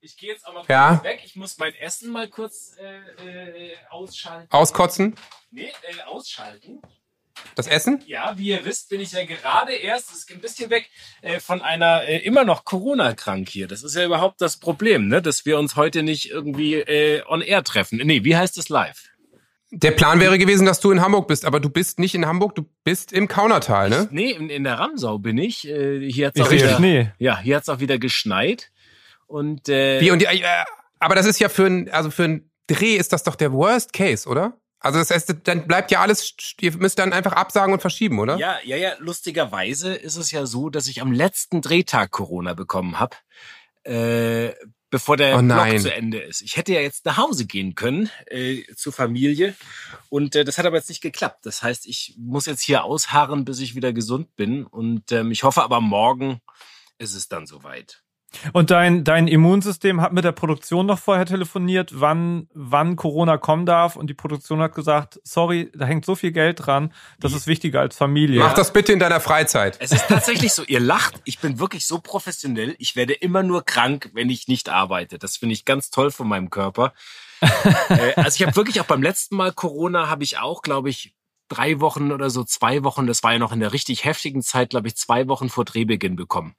Ich gehe jetzt aber Ja. weg. Ich muss mein Essen mal kurz äh, äh, ausschalten. Auskotzen? Nee, äh, ausschalten. Das Essen? Ja, wie ihr wisst, bin ich ja gerade erst, das ist ein bisschen weg, äh, von einer äh, immer noch Corona-krank hier. Das ist ja überhaupt das Problem, ne? dass wir uns heute nicht irgendwie äh, on air treffen. Nee, wie heißt es live? Der Plan wäre gewesen, dass du in Hamburg bist, aber du bist nicht in Hamburg, du bist im Kaunertal, ne? Nee, in, in der Ramsau bin ich. Äh, hier hat's Ich auch sehe wieder, Schnee. Ja, hier hat's auch wieder geschneit. Und äh, Wie und die, äh, aber das ist ja für ein, also für ein Dreh ist das doch der Worst Case, oder? Also das heißt, dann bleibt ja alles, ihr müsst dann einfach absagen und verschieben, oder? Ja, ja, ja. Lustigerweise ist es ja so, dass ich am letzten Drehtag Corona bekommen habe, äh, bevor der Oh nein. Blog zu Ende ist. Ich hätte ja jetzt nach Hause gehen können äh, zur Familie und äh, das hat aber jetzt nicht geklappt. Das heißt, ich muss jetzt hier ausharren, bis ich wieder gesund bin und ähm, ich hoffe aber morgen ist es dann soweit. Und dein, dein Immunsystem hat mit der Produktion noch vorher telefoniert, wann, wann Corona kommen darf. Und die Produktion hat gesagt, sorry, da hängt so viel Geld dran, das ist wichtiger als Familie. Mach das bitte in deiner Freizeit. Es ist tatsächlich so, ihr lacht, ich bin wirklich so professionell, ich werde immer nur krank, wenn ich nicht arbeite. Das finde ich ganz toll von meinem Körper. äh, also ich habe wirklich auch beim letzten Mal Corona, habe ich auch, glaube ich, drei Wochen oder so, zwei Wochen, das war ja noch in der richtig heftigen Zeit, glaube ich, zwei Wochen vor Drehbeginn bekommen.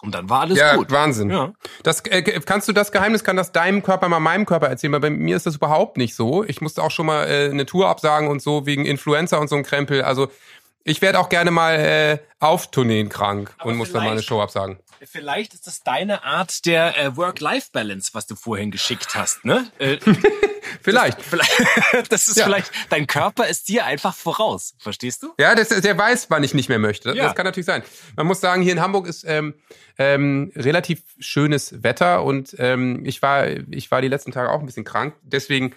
Und dann war alles ja, gut. Wahnsinn. Ja. Das, äh, kannst du das Geheimnis, kann das deinem Körper mal meinem Körper erzählen, weil bei mir ist das überhaupt nicht so. Ich musste auch schon mal äh, eine Tour absagen und so wegen Influenza und so ein Krempel. Also ich werde auch gerne mal äh, auf Tourneen krank Aber und muss dann mal eine Show absagen. Vielleicht ist das deine Art der äh, Work-Life-Balance, was du vorhin geschickt hast, ne? Äh, Vielleicht. vielleicht, das ist Ja. vielleicht, dein Körper ist dir einfach voraus. Verstehst du? Ja, das, der weiß, wann ich nicht mehr möchte. Ja. Das kann natürlich sein. Man muss sagen, hier in Hamburg ist ähm, ähm, relativ schönes Wetter und ähm, ich war ich war die letzten Tage auch ein bisschen krank. Deswegen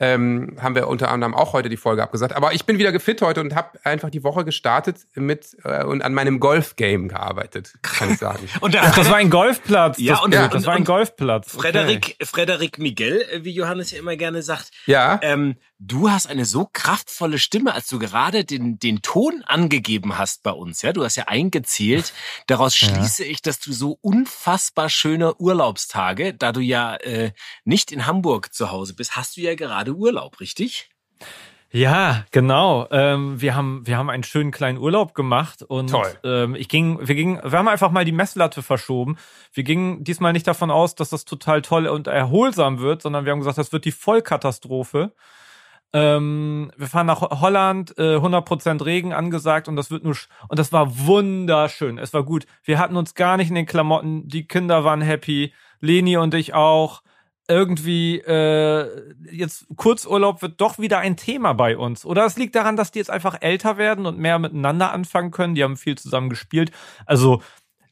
ähm, haben wir unter anderem auch heute die Folge abgesagt. Aber ich bin wieder gefit heute und habe einfach die Woche gestartet mit äh, und an meinem Golf-Game gearbeitet, kann ich sagen. Und der Ach, das war ein Golfplatz. Ja, das, und- und- das war ein und- Golfplatz. Okay. Frederik, Frederik Miguel, äh, wie Johannes ja immer gerne sagt, ja, ähm, du hast eine so kraftvolle Stimme, als du gerade den, den Ton angegeben hast bei uns. Ja, du hast ja eingezählt. Daraus Ja. schließe ich, dass du so unfassbar schöne Urlaubstage, da du ja äh, nicht in Hamburg zu Hause bist, hast du ja gerade Urlaub, richtig? Ja, genau. Ähm, wir haben wir haben einen schönen kleinen Urlaub gemacht und Toll. Ähm, ich ging, wir gingen, wir haben einfach mal die Messlatte verschoben. Wir gingen diesmal nicht davon aus, dass das total toll und erholsam wird, sondern wir haben gesagt, das wird die Vollkatastrophe. Ähm, wir fahren nach Ho- Holland, äh, 100% Regen angesagt und das wird nur und das war wunderschön. Es war gut. Wir hatten uns gar nicht in den Klamotten. Die Kinder waren happy, Leni und ich auch irgendwie äh, jetzt Kurzurlaub wird doch wieder ein Thema bei uns. Oder es liegt daran, dass die jetzt einfach älter werden und mehr miteinander anfangen können. Die haben viel zusammen gespielt. Also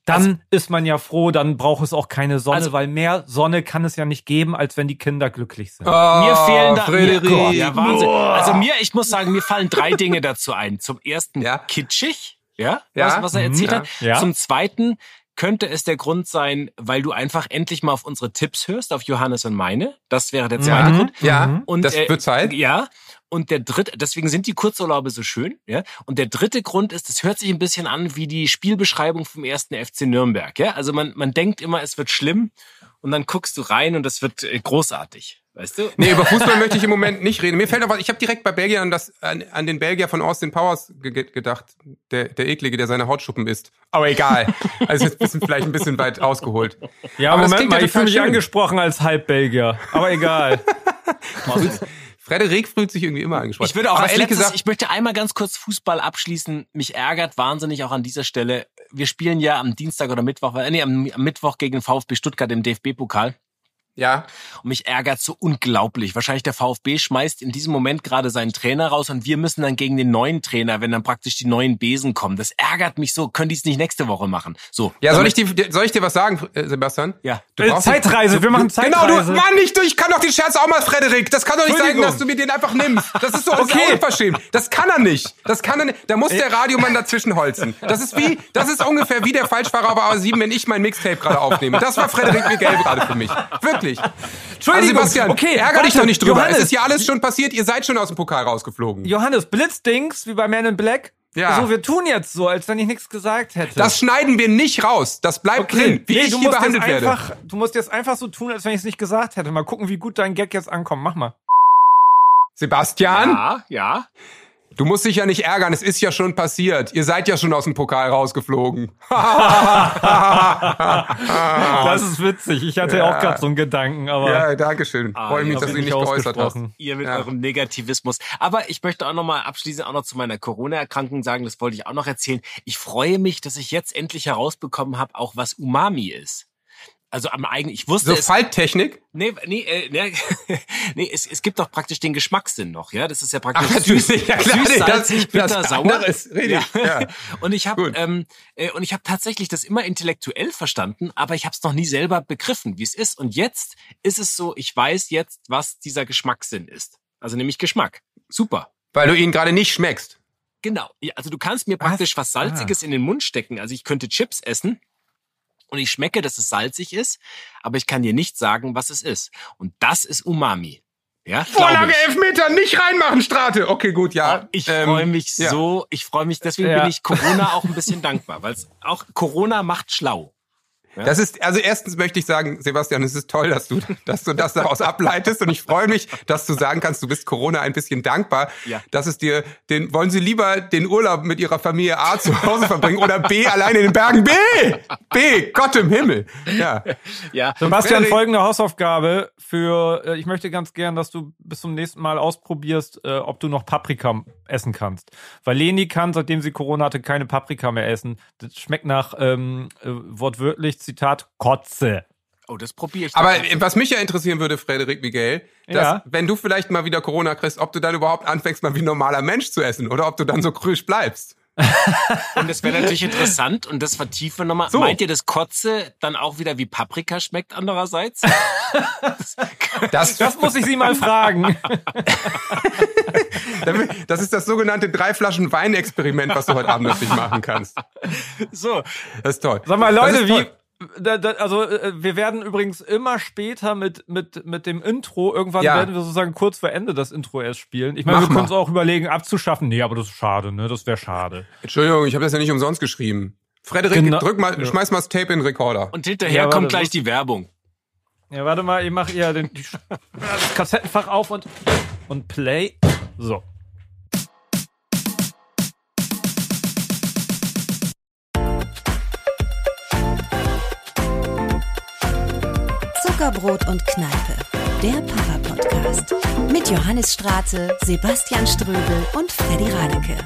dann ist man ja froh, dann braucht es auch keine Sonne, Also- weil mehr Sonne kann es ja nicht geben, als wenn die Kinder glücklich sind. mir fehlen da Oh, Frederik. Mir, ja, Wahnsinn. Also mir, ich muss sagen, mir fallen drei Dinge dazu ein. Zum ersten Ja. kitschig, ja, Ja. Was, was er erzählt Mhm. hat. Ja. Zum zweiten könnte es der Grund sein, weil du einfach endlich mal auf unsere Tipps hörst, auf Johannes und meine. Das wäre der zweite Mhm. Grund. ja, Mhm. Und, das äh, wird Zeit. Ja. Und der dritte, deswegen sind die Kurzurlaube so schön, ja. Und der dritte Grund ist, es hört sich ein bisschen an wie die Spielbeschreibung vom ersten FC Nürnberg, ja. Also man, man denkt immer, es wird schlimm und dann guckst du rein und es wird äh, großartig, weißt du? Nee, über Fußball möchte ich im Moment nicht reden. Mir fällt was, ich habe direkt bei Belgien an, das, an, an den Belgier von Austin Powers ge ge- gedacht, der, der Eklige, der seine Hautschuppen isst. Aber egal. Also jetzt bisschen, vielleicht ein bisschen weit ausgeholt. Ja, Aber Moment mal, ja ich fühle mich schön. angesprochen als Halbbelgier. Aber egal. Frederik fühlt sich irgendwie immer angesprochen. Ich würde auch Aber ehrlich letztes, gesagt, ich möchte einmal ganz kurz Fußball abschließen. Mich ärgert wahnsinnig auch an dieser Stelle. Wir spielen ja am Dienstag oder Mittwoch, äh, nee, am, am Mittwoch gegen VfB Stuttgart im DFB-Pokal. Ja, Und mich ärgert so unglaublich. Wahrscheinlich der VfB schmeißt in diesem Moment gerade seinen Trainer raus und wir müssen dann gegen den neuen Trainer, wenn dann praktisch die neuen Besen kommen. Das ärgert mich so. Können die es nicht nächste Woche machen? So. ja, soll ich, dir, soll ich dir was sagen, äh, Sebastian? Ja. Du Äh, Zeitreise, wir machen Genau, du, Zeitreise. Mann, nicht, du, ich kann doch den Scherz auch mal, Frederik. Das kann doch nicht sein, dass du mir den einfach nimmst. Das ist so okay. Unverschämt. Das kann er nicht. Das kann er nicht. Da muss der Radiomann dazwischen holzen. Das ist wie, das ist ungefähr wie der Falschfahrer auf A7, wenn ich mein Mixtape gerade aufnehme. Das war Frederik Miguel gerade für mich. Wirklich. Entschuldigung. Also Sebastian, okay, ärger dich warte, doch nicht drüber. Johannes, Es ist ja alles schon passiert. Ihr seid schon aus dem Pokal rausgeflogen. Johannes, Blitzdings, wie bei Man in Black. Ja. So, wir tun jetzt so, als wenn ich nichts gesagt hätte. Das schneiden wir nicht raus. Das bleibt drin, wie nee, ich du hier musst behandelt jetzt werde. einfach, Du musst jetzt einfach so tun, als wenn ich es nicht gesagt hätte. Mal gucken, wie gut dein Gag jetzt ankommt. Mach mal. Sebastian, Ja, ja. Du musst dich ja nicht ärgern. Es ist ja schon passiert. Ihr seid ja schon aus dem Pokal rausgeflogen. Das ist witzig. Ich hatte ja auch gerade so einen Gedanken, aber ja, danke schön. Ah, Freue mich, ich dass du ihn nicht geäußert hast. Ihr mit Ja. eurem Negativismus. Aber ich möchte auch noch mal abschließend auch noch zu meiner Corona-Erkrankung sagen, das wollte ich auch noch erzählen. Ich freue mich, dass ich jetzt endlich herausbekommen habe, auch was Umami ist. Also am eigenen, ich wusste So es. Falttechnik? Nee, nee, äh, nee, nee es, es gibt doch praktisch den Geschmackssinn noch, ja. Das ist ja praktisch Ach, natürlich, süß, ja klar, süß salzig, bitter, das sauer. ist richtig, ja. Und ich habe ähm, äh, und ich habe tatsächlich das immer intellektuell verstanden, aber ich habe es noch nie selber begriffen, wie es ist. Und jetzt ist es so, ich weiß jetzt, was dieser Geschmackssinn ist. Also nämlich Geschmack. Super. Weil du ihn gerade nicht schmeckst. Genau. Ja, Also du kannst mir praktisch was Salziges in den Mund stecken. Also ich könnte Chips essen und ich schmecke, dass es salzig ist, aber ich kann dir nicht sagen, was es ist. Und das ist Umami. Ja, Vorlage ich. Elfmeter, nicht reinmachen, Strate. Okay, gut, ja. Ich Ähm, freue mich ja. so, ich freue mich, deswegen Ja. bin ich Corona auch ein bisschen dankbar, weil auch Corona macht schlau. Das ist, also erstens möchte ich sagen, Sebastian, es ist toll, dass du, dass du das daraus ableitest und ich freue mich, dass du sagen kannst, du bist Corona ein bisschen dankbar, Ja. dass es dir, den, wollen Sie lieber den Urlaub mit Ihrer Familie A zu Hause verbringen oder B alleine in den Bergen? B! B! Gott im Himmel! Ja. Ja, Sebastian, Frederik- folgende Hausaufgabe für, äh, ich möchte ganz gern, dass du bis zum nächsten Mal ausprobierst, äh, ob du noch Paprika essen kannst. Weil Leni kann, seitdem sie Corona hatte, keine Paprika mehr essen. Das schmeckt nach, ähm, äh, wortwörtlich, Zitat, Kotze. oh, das probiere ich. Aber äh, was mich ja interessieren würde, Frederik Miguel, dass, Ja. wenn du vielleicht mal wieder Corona kriegst, ob du dann überhaupt anfängst, mal wie ein normaler Mensch zu essen oder ob du dann so krüsch bleibst. Und das wäre natürlich interessant und das vertiefen wir nochmal. So. Meint ihr, dass Kotze dann auch wieder wie Paprika schmeckt andererseits? Das, Das muss ich sie mal fragen. das ist das sogenannte drei Flaschen Wein-Experiment, was du heute Abend natürlich machen kannst. so, Das ist toll. Sag mal, Das Leute, wie. Da, da, also äh, wir werden übrigens immer später mit mit mit dem Intro irgendwann Ja. werden wir sozusagen kurz vor Ende das Intro erst spielen. Ich meine, Mach wir können uns auch überlegen abzuschaffen. Nee, aber das ist schade, ne? Das wäre schade. Entschuldigung, ich habe das ja nicht umsonst geschrieben. Frederik, Genau. drück mal, Ja. schmeiß mal das Tape in den Rekorder. und hinterher Ja, kommt gleich die Werbung. Ja, warte mal, ich mache ja den das Kassettenfach auf und und Play. So. Zuckerbrot und Kneipe, der Papa-Podcast. Mit Johannes Strate, Sebastian Ströbel und Freddy Radeke.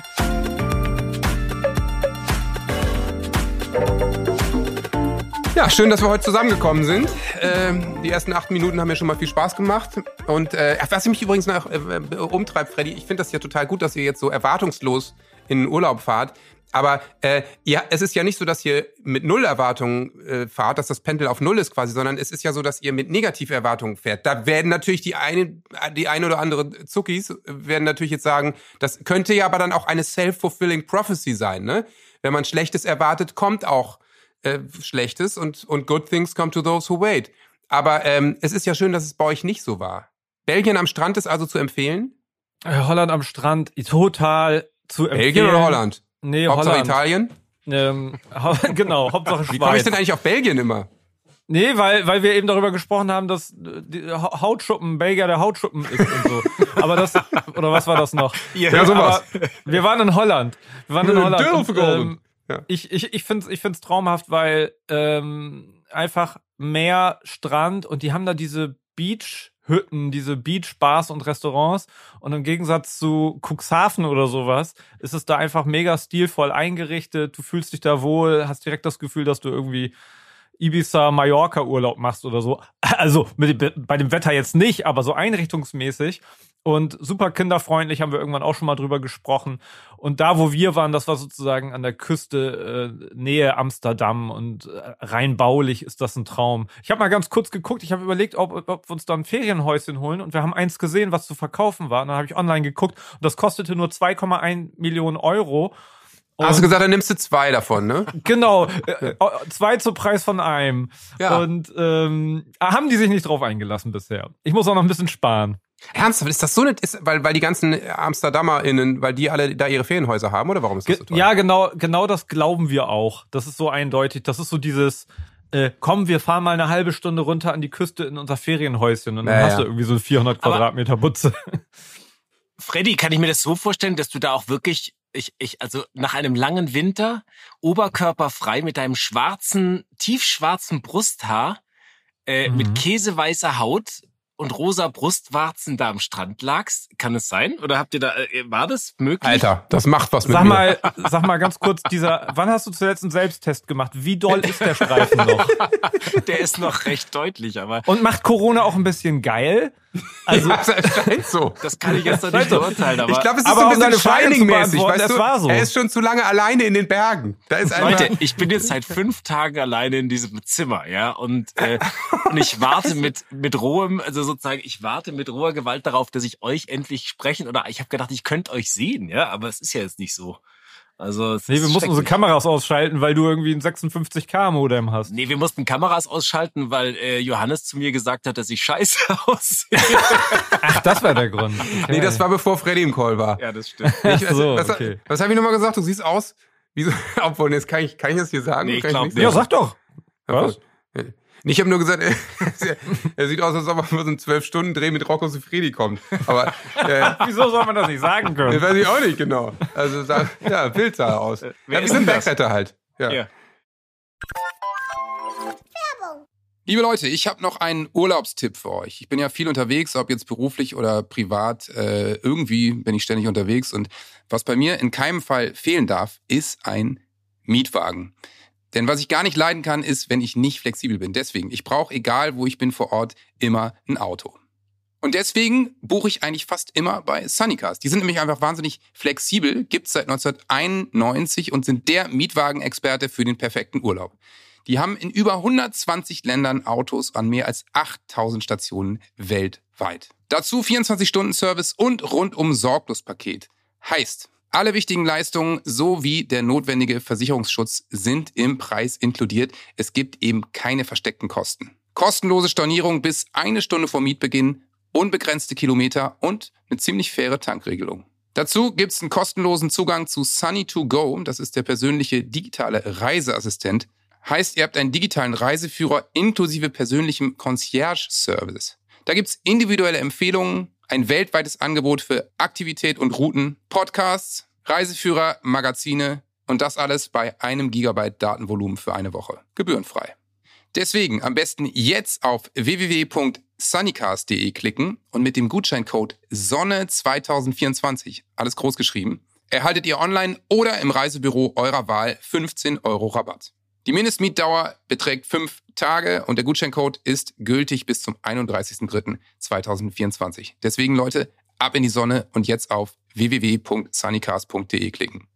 Ja, schön, dass wir heute zusammengekommen sind. Ähm, die ersten acht Minuten haben mir schon mal viel Spaß gemacht. Und äh, was mich übrigens nach äh, äh, umtreibt, Freddy, ich finde das ja total gut, dass ihr jetzt so erwartungslos in den Urlaub fahrt. Aber äh, ja, es ist ja nicht so, dass ihr mit Null Erwartungen äh, fahrt, dass das Pendel auf Null ist quasi, sondern es ist ja so, dass ihr mit Negativerwartungen fährt. Da werden natürlich die eine, die eine oder andere Zuckis werden natürlich jetzt sagen, das könnte ja aber dann auch eine self-fulfilling prophecy sein, ne? Wenn man Schlechtes erwartet, kommt auch äh, Schlechtes und, und good things come to those who wait. Aber ähm, es ist ja schön, dass es bei euch nicht so war. Belgien am Strand ist also zu empfehlen? Äh, Holland am Strand, total zu empfehlen. Belgien oder Holland? Nee, Hauptsache Holland. Italien? Ähm, genau, Hauptsache Wie komme ich Schweiz. denn eigentlich auf Belgien immer? Nee, weil, weil wir eben darüber gesprochen haben, dass äh, die Ha- Hautschuppen, Belgier der Hautschuppen ist und so. Aber das, oder was war das noch? Ja, sowas. Aber wir waren in Holland. Wir waren in Ja, Holland. Und, ähm, Ja. Ich, ich, ich finde es ich find's traumhaft, weil ähm, einfach Meer, Strand und die haben da diese Beach-Hütten, diese Beach-Bars und Restaurants. Und im Gegensatz zu Cuxhaven oder sowas ist es da einfach mega stilvoll eingerichtet. Du fühlst dich da wohl, hast direkt das Gefühl, dass du irgendwie Ibiza, Mallorca Urlaub machst oder so. Also mit, bei dem Wetter jetzt nicht, aber so einrichtungsmäßig. Und super kinderfreundlich haben wir irgendwann auch schon mal drüber gesprochen. Und da, wo wir waren, das war sozusagen an der Küste äh, Nähe Amsterdam und äh, rein baulich ist das ein Traum. Ich habe mal ganz kurz geguckt, ich habe überlegt, ob, ob wir uns da ein Ferienhäuschen holen und wir haben eins gesehen, was zu verkaufen war. Und dann habe ich online geguckt und das kostete nur 2,1 Millionen Euro. Hast du gesagt, dann nimmst du zwei davon, ne? Genau, äh, äh, zwei zu Preis von einem. Ja. Und ähm, haben die sich nicht drauf eingelassen bisher. Ich muss auch noch ein bisschen sparen. Ernsthaft, ist das so nicht, ist, weil, weil die ganzen AmsterdamerInnen, weil die alle da ihre Ferienhäuser haben, oder warum ist das so toll? Ja, genau, genau das glauben wir auch. Das ist so eindeutig. Das ist so dieses, äh, komm, wir fahren mal eine halbe Stunde runter an die Küste in unser Ferienhäuschen und dann ja, hast du irgendwie so 400 Quadratmeter Butze. Freddy, kann ich mir das so vorstellen, dass du da auch wirklich, ich, ich, also nach einem langen Winter, oberkörperfrei mit deinem schwarzen, tiefschwarzen Brusthaar, äh, mhm. mit käseweißer Haut und rosa Brustwarzen da am Strand lagst. Kann es sein? Oder habt ihr da, äh, war das möglich? Alter, das macht was mit sag mir. Mal, sag mal ganz kurz, dieser, wann hast du zuletzt einen Selbsttest gemacht? Wie doll ist der Streifen noch? Der ist noch recht deutlich, aber. Und macht Corona auch ein bisschen geil? Also, ja, das scheint so. Das kann ich jetzt noch nicht beurteilen, aber. Ich glaube, es ist aber so ein bisschen Shining-mäßig, weißt du? War so. Er ist schon zu lange alleine in den Bergen. Da ist Leute, ich bin jetzt seit fünf Tagen alleine in diesem Zimmer, ja, und, äh, und ich warte mit, mit rohem, also sozusagen, ich warte mit roher Gewalt darauf, dass ich euch endlich sprechen oder ich habe gedacht, ich könnte euch sehen, ja, aber es ist ja jetzt nicht so. Also nee, wir mussten unsere Kameras ausschalten, weil du irgendwie ein 56k Modem hast. Nee, wir mussten Kameras ausschalten, weil äh, Johannes zu mir gesagt hat, dass ich scheiße aussehe. Ach, das war der Grund. Okay. Nee, das war bevor Freddy im Call war. Ja, das stimmt. Ich, also, so, was, okay. was habe ich nochmal gesagt? Du siehst aus wie so, obwohl, jetzt kann ich, kann ich das hier sagen? Nee, ich glaub, nicht. Ja, sag doch. Was? Ich habe nur gesagt, er, sieht aus, als ob er für so einen Zwölf-Stunden-Dreh mit Rocco Sifredi kommt. Aber äh, wieso soll man das nicht sagen können? Das weiß ich auch nicht genau. Also ja, Bild sah aus. Äh, wer ja, wir sind Backretter halt. Ja. ja. Liebe Leute, ich habe noch einen Urlaubstipp für euch. Ich bin ja viel unterwegs, ob jetzt beruflich oder privat. Äh, irgendwie bin ich ständig unterwegs. Und was bei mir in keinem Fall fehlen darf, ist ein Mietwagen. Denn was ich gar nicht leiden kann, ist, wenn ich nicht flexibel bin. Deswegen, ich brauche, egal wo ich bin vor Ort, immer ein Auto. Und deswegen buche ich eigentlich fast immer bei Sunnycars. Die sind nämlich einfach wahnsinnig flexibel, gibt's seit 1991 und sind der Mietwagenexperte für den perfekten Urlaub. Die haben in über 120 Ländern Autos an mehr als 8000 Stationen weltweit. Dazu 24-Stunden-Service und rundum Sorglospaket. Heißt, alle wichtigen Leistungen sowie der notwendige Versicherungsschutz sind im Preis inkludiert. Es gibt eben keine versteckten Kosten. Kostenlose Stornierung bis eine Stunde vor Mietbeginn, unbegrenzte Kilometer und eine ziemlich faire Tankregelung. Dazu gibt es einen kostenlosen Zugang zu Sunny2Go, das ist der persönliche digitale Reiseassistent. Heißt, ihr habt einen digitalen Reiseführer inklusive persönlichem Concierge-Service. Da gibt es individuelle Empfehlungen, ein weltweites Angebot für Aktivität und Routen, Podcasts, Reiseführer, Magazine und das alles bei einem Gigabyte Datenvolumen für eine Woche. Gebührenfrei. Deswegen am besten jetzt auf www.sunnycast.de klicken und mit dem Gutscheincode Sonne2024, alles groß geschrieben, erhaltet ihr online oder im Reisebüro eurer Wahl 15 Euro Rabatt. Die Mindestmietdauer beträgt fünf Tage und der Gutscheincode ist gültig bis zum 31.03.2024. Deswegen Leute, ab in die Sonne und jetzt auf www.sunnycast.de klicken.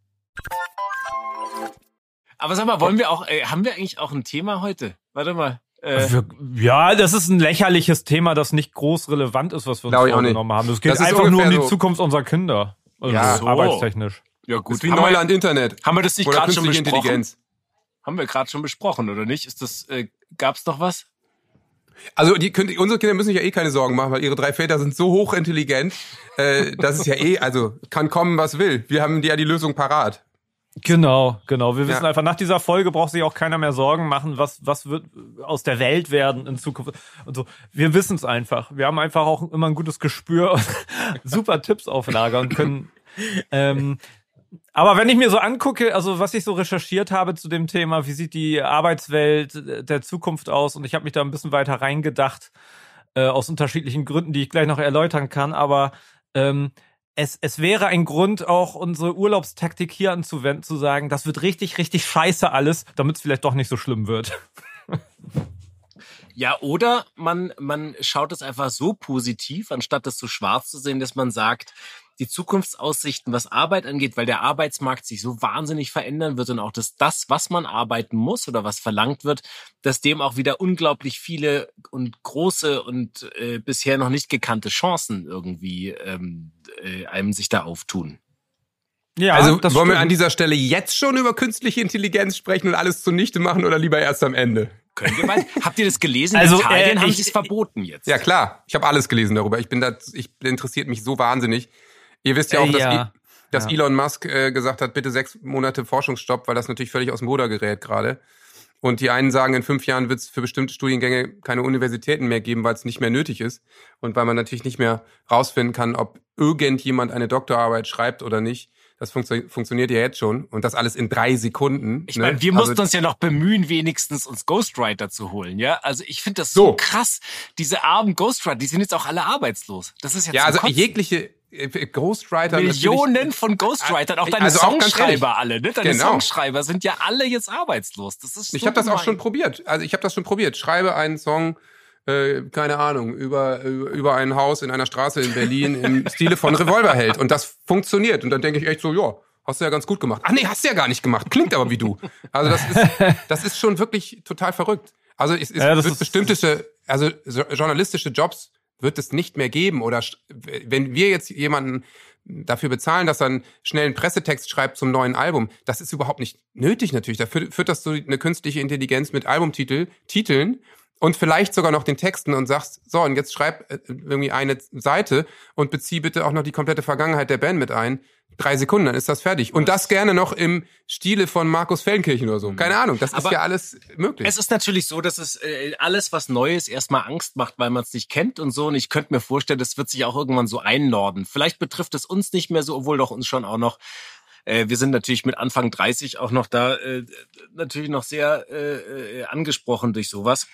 Aber sag mal, wollen wir auch, äh, haben wir eigentlich auch ein Thema heute? Warte mal. Äh, ja, das ist ein lächerliches Thema, das nicht groß relevant ist, was wir uns vorgenommen haben. Es geht einfach nur um die so Zukunft unserer Kinder. Also ja, so. arbeitstechnisch. Ja, gut. Das ist wie Neuland Internet. Haben wir das nicht gerade schon besprochen? Intelligenz. Haben wir gerade schon besprochen, oder nicht? Ist das, äh, gab's noch was? Also die, könnt, unsere Kinder müssen sich ja eh keine Sorgen machen, weil ihre drei Väter sind so hochintelligent, äh, dass es ja eh, also kann kommen, was will. Wir haben ja die Lösung parat. Genau, genau. Wir wissen ja. einfach, nach dieser Folge braucht sich auch keiner mehr Sorgen machen, was, was wird aus der Welt werden in Zukunft und so. Wir wissen es einfach. Wir haben einfach auch immer ein gutes Gespür und super Tipps auf Lager und können ähm, aber wenn ich mir so angucke, also was ich so recherchiert habe zu dem Thema, wie sieht die Arbeitswelt der Zukunft aus, und ich habe mich da ein bisschen weiter reingedacht, äh, aus unterschiedlichen Gründen, die ich gleich noch erläutern kann, aber ähm, es, es wäre ein Grund, auch unsere Urlaubstaktik hier anzuwenden, zu sagen, das wird richtig, richtig scheiße alles, damit es vielleicht doch nicht so schlimm wird. Ja, oder man, man schaut es einfach so positiv, anstatt das so schwarz zu sehen, dass man sagt, die Zukunftsaussichten, was Arbeit angeht, weil der Arbeitsmarkt sich so wahnsinnig verändern wird und auch dass das, was man arbeiten muss oder was verlangt wird, dass dem auch wieder unglaublich viele und große und äh, bisher noch nicht gekannte Chancen irgendwie ähm, äh, einem sich da auftun. Ja, also wollen stimmt. wir an dieser Stelle jetzt schon über künstliche Intelligenz sprechen und alles zunichte machen oder lieber erst am Ende? Könnt ihr mal, habt ihr das gelesen? Also, In Italien äh, haben ich- sie es verboten jetzt. Ja klar, ich habe alles gelesen darüber. Ich bin da, ich interessiert mich so wahnsinnig. Ihr wisst ja auch, Äh, dass, ja. I- dass Ja. Elon Musk äh, gesagt hat, bitte sechs Monate Forschungsstopp, weil das natürlich völlig aus dem Ruder gerät gerade. Und die einen sagen, in fünf Jahren wird es für bestimmte Studiengänge keine Universitäten mehr geben, weil es nicht mehr nötig ist und weil man natürlich nicht mehr rausfinden kann, ob irgendjemand eine Doktorarbeit schreibt oder nicht. Das funktio funktioniert ja jetzt schon und das alles in drei Sekunden. Ich ne? meine, wir Also- mussten uns ja noch bemühen, wenigstens uns Ghostwriter zu holen, ja? Also ich finde das so. So. krass. Diese armen Ghostwriter, die sind jetzt auch alle arbeitslos. Das ist ja ja, zum also Kotzen. jegliche Ghostwriter natürlich- Millionen von Ghostwritern, auch deine Also auch ganz Songschreiber alle, ne? Deine Genau. Songschreiber sind ja alle jetzt arbeitslos. Das ist Ich so habe das auch schon probiert. Also ich habe das schon probiert. Schreibe einen Song, äh, keine Ahnung, über, über ein Haus in einer Straße in Berlin im Stile von Revolverheld. Und das funktioniert. Und dann denke ich echt so, ja, hast du ja ganz gut gemacht. Ach nee, hast du ja gar nicht gemacht. Klingt aber wie du. Also das ist, das ist schon wirklich total verrückt. Also es, es Ja, wird ist- bestimmte, also so- journalistische Jobs wird es nicht mehr geben. Oder wenn wir jetzt jemanden dafür bezahlen, dass er einen schnellen Pressetext schreibt zum neuen Album, das ist überhaupt nicht nötig natürlich. Da führt, führt das so eine künstliche Intelligenz mit Albumtitel, Titeln und vielleicht sogar noch den Texten und sagst, so, und jetzt schreib äh, irgendwie eine Seite und bezieh bitte auch noch die komplette Vergangenheit der Band mit ein. Drei Sekunden, dann ist das fertig. Und das gerne noch im Stile von Markus Feldenkirchen oder so. Keine Ahnung, das ist Aber ja alles möglich. Es ist natürlich so, dass es äh, alles, was Neues, erstmal Angst macht, weil man es nicht kennt und so. Und ich könnte mir vorstellen, das wird sich auch irgendwann so einnorden. Vielleicht betrifft es uns nicht mehr so, obwohl doch uns schon auch noch. Äh, wir sind natürlich mit Anfang 30 auch noch da, äh, natürlich noch sehr äh, angesprochen durch sowas.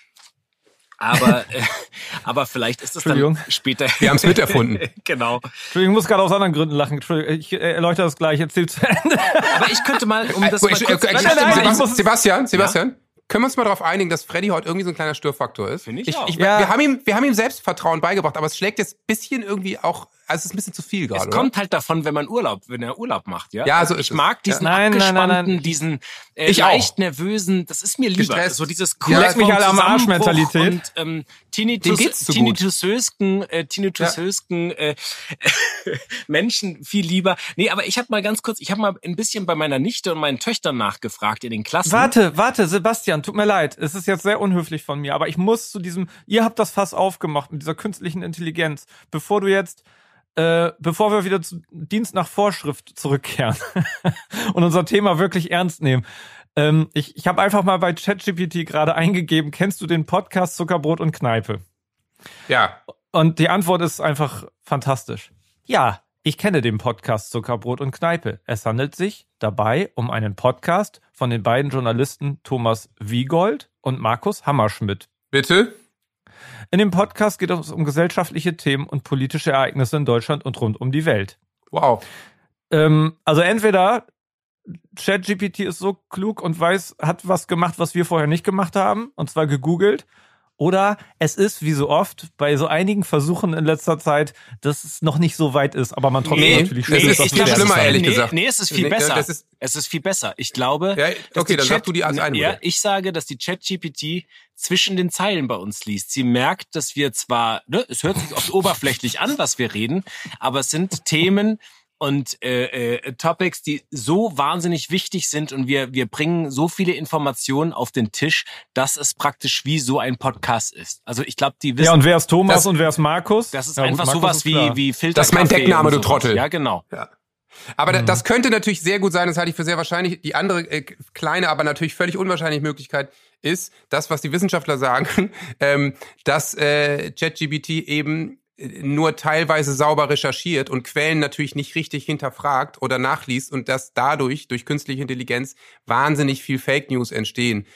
Aber, äh, aber vielleicht ist es dann später. Wir haben's miterfunden. genau. Entschuldigung, ich muss gerade aus anderen Gründen lachen. Entschuldigung, ich äh, erläutere das gleich. Erzähl zu Ende. Aber ich könnte mal, um das Äh, mal ich- kurz, äh, nein, nein, Sebastian, ich Sebastian, Sebastian, können wir uns mal darauf einigen, dass Freddy heute irgendwie so ein kleiner Störfaktor ist? Finde ich auch. Ja. Wir haben ihm, wir haben ihm Selbstvertrauen beigebracht, aber es schlägt jetzt ein bisschen irgendwie auch, also es ist ein bisschen zu viel gerade. Es kommt halt davon, wenn man Urlaub, wenn er Urlaub macht, ja. Ja, so ich ist es. mag diesen Ja. Nein, nein, nein, abgespannten, nein. diesen äh, Ich auch. leicht nervösen. Das ist mir lieber. Gestresst. So dieses Ja, kurz leck mich alle am Arsch Mentalität. Und ähm, Dem Tinnitus, geht's zu gut. Tinnitusösken, äh, Tinnitusösken äh, Menschen viel lieber. Nee, aber ich habe mal ganz kurz, ich habe mal ein bisschen bei meiner Nichte und meinen Töchtern nachgefragt in den Klassen. Warte, warte, Sebastian, tut mir leid. Es ist jetzt sehr unhöflich von mir, aber ich muss zu diesem, ihr habt das Fass aufgemacht mit dieser künstlichen Intelligenz. Bevor du jetzt, äh, bevor wir wieder zu Dienst nach Vorschrift zurückkehren und unser Thema wirklich ernst nehmen. Ähm, ich ich habe einfach mal bei ChatGPT gerade eingegeben, kennst du den Podcast Zuckerbrot und Kneipe? Ja. Und die Antwort ist einfach fantastisch. Ja, ich kenne den Podcast Zuckerbrot und Kneipe. Es handelt sich dabei um einen Podcast von den beiden Journalisten Thomas Wiegold und Markus Hammerschmidt. Bitte? In dem Podcast geht es um gesellschaftliche Themen und politische Ereignisse in Deutschland und rund um die Welt. Wow. Ähm, also entweder ChatGPT ist so klug und weiß, hat was gemacht, was wir vorher nicht gemacht haben, und zwar gegoogelt. Oder es ist, wie so oft, bei so einigen Versuchen in letzter Zeit, dass es noch nicht so weit ist, aber man trotzdem Nee, natürlich es schön ist viel schlimmer, ehrlich nee, gesagt. Nee, es ist viel Nee, besser. das ist- es ist viel besser. Ich glaube, Ja, okay, dann sag du die ein Ja, Modell. ich sage, dass die ChatGPT zwischen den Zeilen bei uns liest. Sie merkt, dass wir zwar, ne, es hört sich oft oberflächlich an, was wir reden, aber es sind Themen und äh, äh, Topics, die so wahnsinnig wichtig sind und wir wir bringen so viele Informationen auf den Tisch, dass es praktisch wie so ein Podcast ist. Also ich glaube, die wissen, Ja, und wer ist Thomas Das- und wer ist Markus? das ist Ja, gut, einfach Markus sowas ist wie wie Filter. Das ist mein Deckname, du Trottel. Ja, genau. Ja. Aber da, das könnte natürlich sehr gut sein, das halte ich für sehr wahrscheinlich. Die andere äh, kleine, aber natürlich völlig unwahrscheinliche Möglichkeit ist, das, was die Wissenschaftler sagen, ähm, dass äh, ChatGPT eben nur teilweise sauber recherchiert und Quellen natürlich nicht richtig hinterfragt oder nachliest und dass dadurch durch künstliche Intelligenz wahnsinnig viel Fake News entstehen.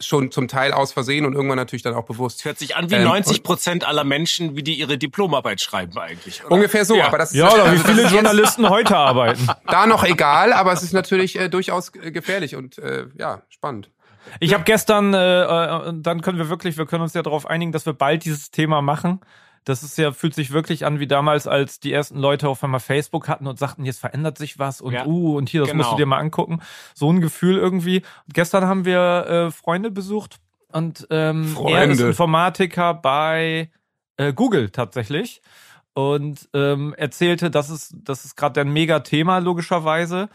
Schon zum Teil aus Versehen und irgendwann natürlich dann auch bewusst. Hört sich an wie Ähm, 90 Prozent aller Menschen, wie die ihre Diplomarbeit schreiben eigentlich. Oder? Ungefähr so, Ja. aber das ist Ja, oder wie also das viele Journalisten heute arbeiten. da noch egal, aber es ist natürlich äh, durchaus äh, gefährlich und äh, ja, spannend. Ich habe gestern, äh, äh, dann können wir wirklich, wir können uns ja darauf einigen, dass wir bald dieses Thema machen. Das ist ja, fühlt sich wirklich an wie damals, als die ersten Leute auf einmal Facebook hatten und sagten, jetzt verändert sich was und Ja, uh, und hier, das musst du genau. dir mal angucken. So ein Gefühl irgendwie. Und gestern haben wir äh, Freunde besucht und ähm, er ist Freunde. Informatiker bei äh, Google tatsächlich und ähm, erzählte, das ist, das ist gerade ein Mega-Thema logischerweise.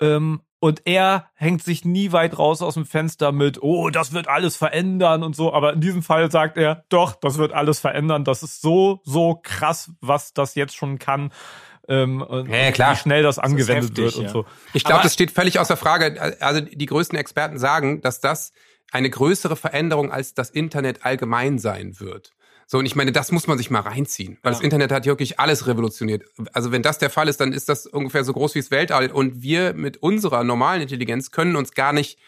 Ähm, Und er hängt sich nie weit raus aus dem Fenster mit, oh, das wird alles verändern und so. Aber in diesem Fall sagt er, doch, das wird alles verändern. Das ist so, so krass, was das jetzt schon kann. Ähm, und, Ja, klar. wie schnell das angewendet heftig, wird und ja. so. Ich glaube, das steht völlig außer Frage. Also die größten Experten sagen, dass das eine größere Veränderung als das Internet allgemein sein wird. So, und ich meine, das muss man sich mal reinziehen. Weil Ja. das Internet hat wirklich alles revolutioniert. Also wenn das der Fall ist, dann ist das ungefähr so groß wie das Weltall. Und wir mit unserer normalen Intelligenz können uns gar nicht,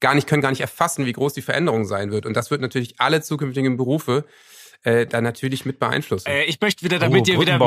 gar nicht, können gar nicht erfassen, wie groß die Veränderung sein wird. Und das wird natürlich alle zukünftigen Berufe äh, dann natürlich mit beeinflussen. Äh, ich möchte wieder, damit oh, ihr wieder,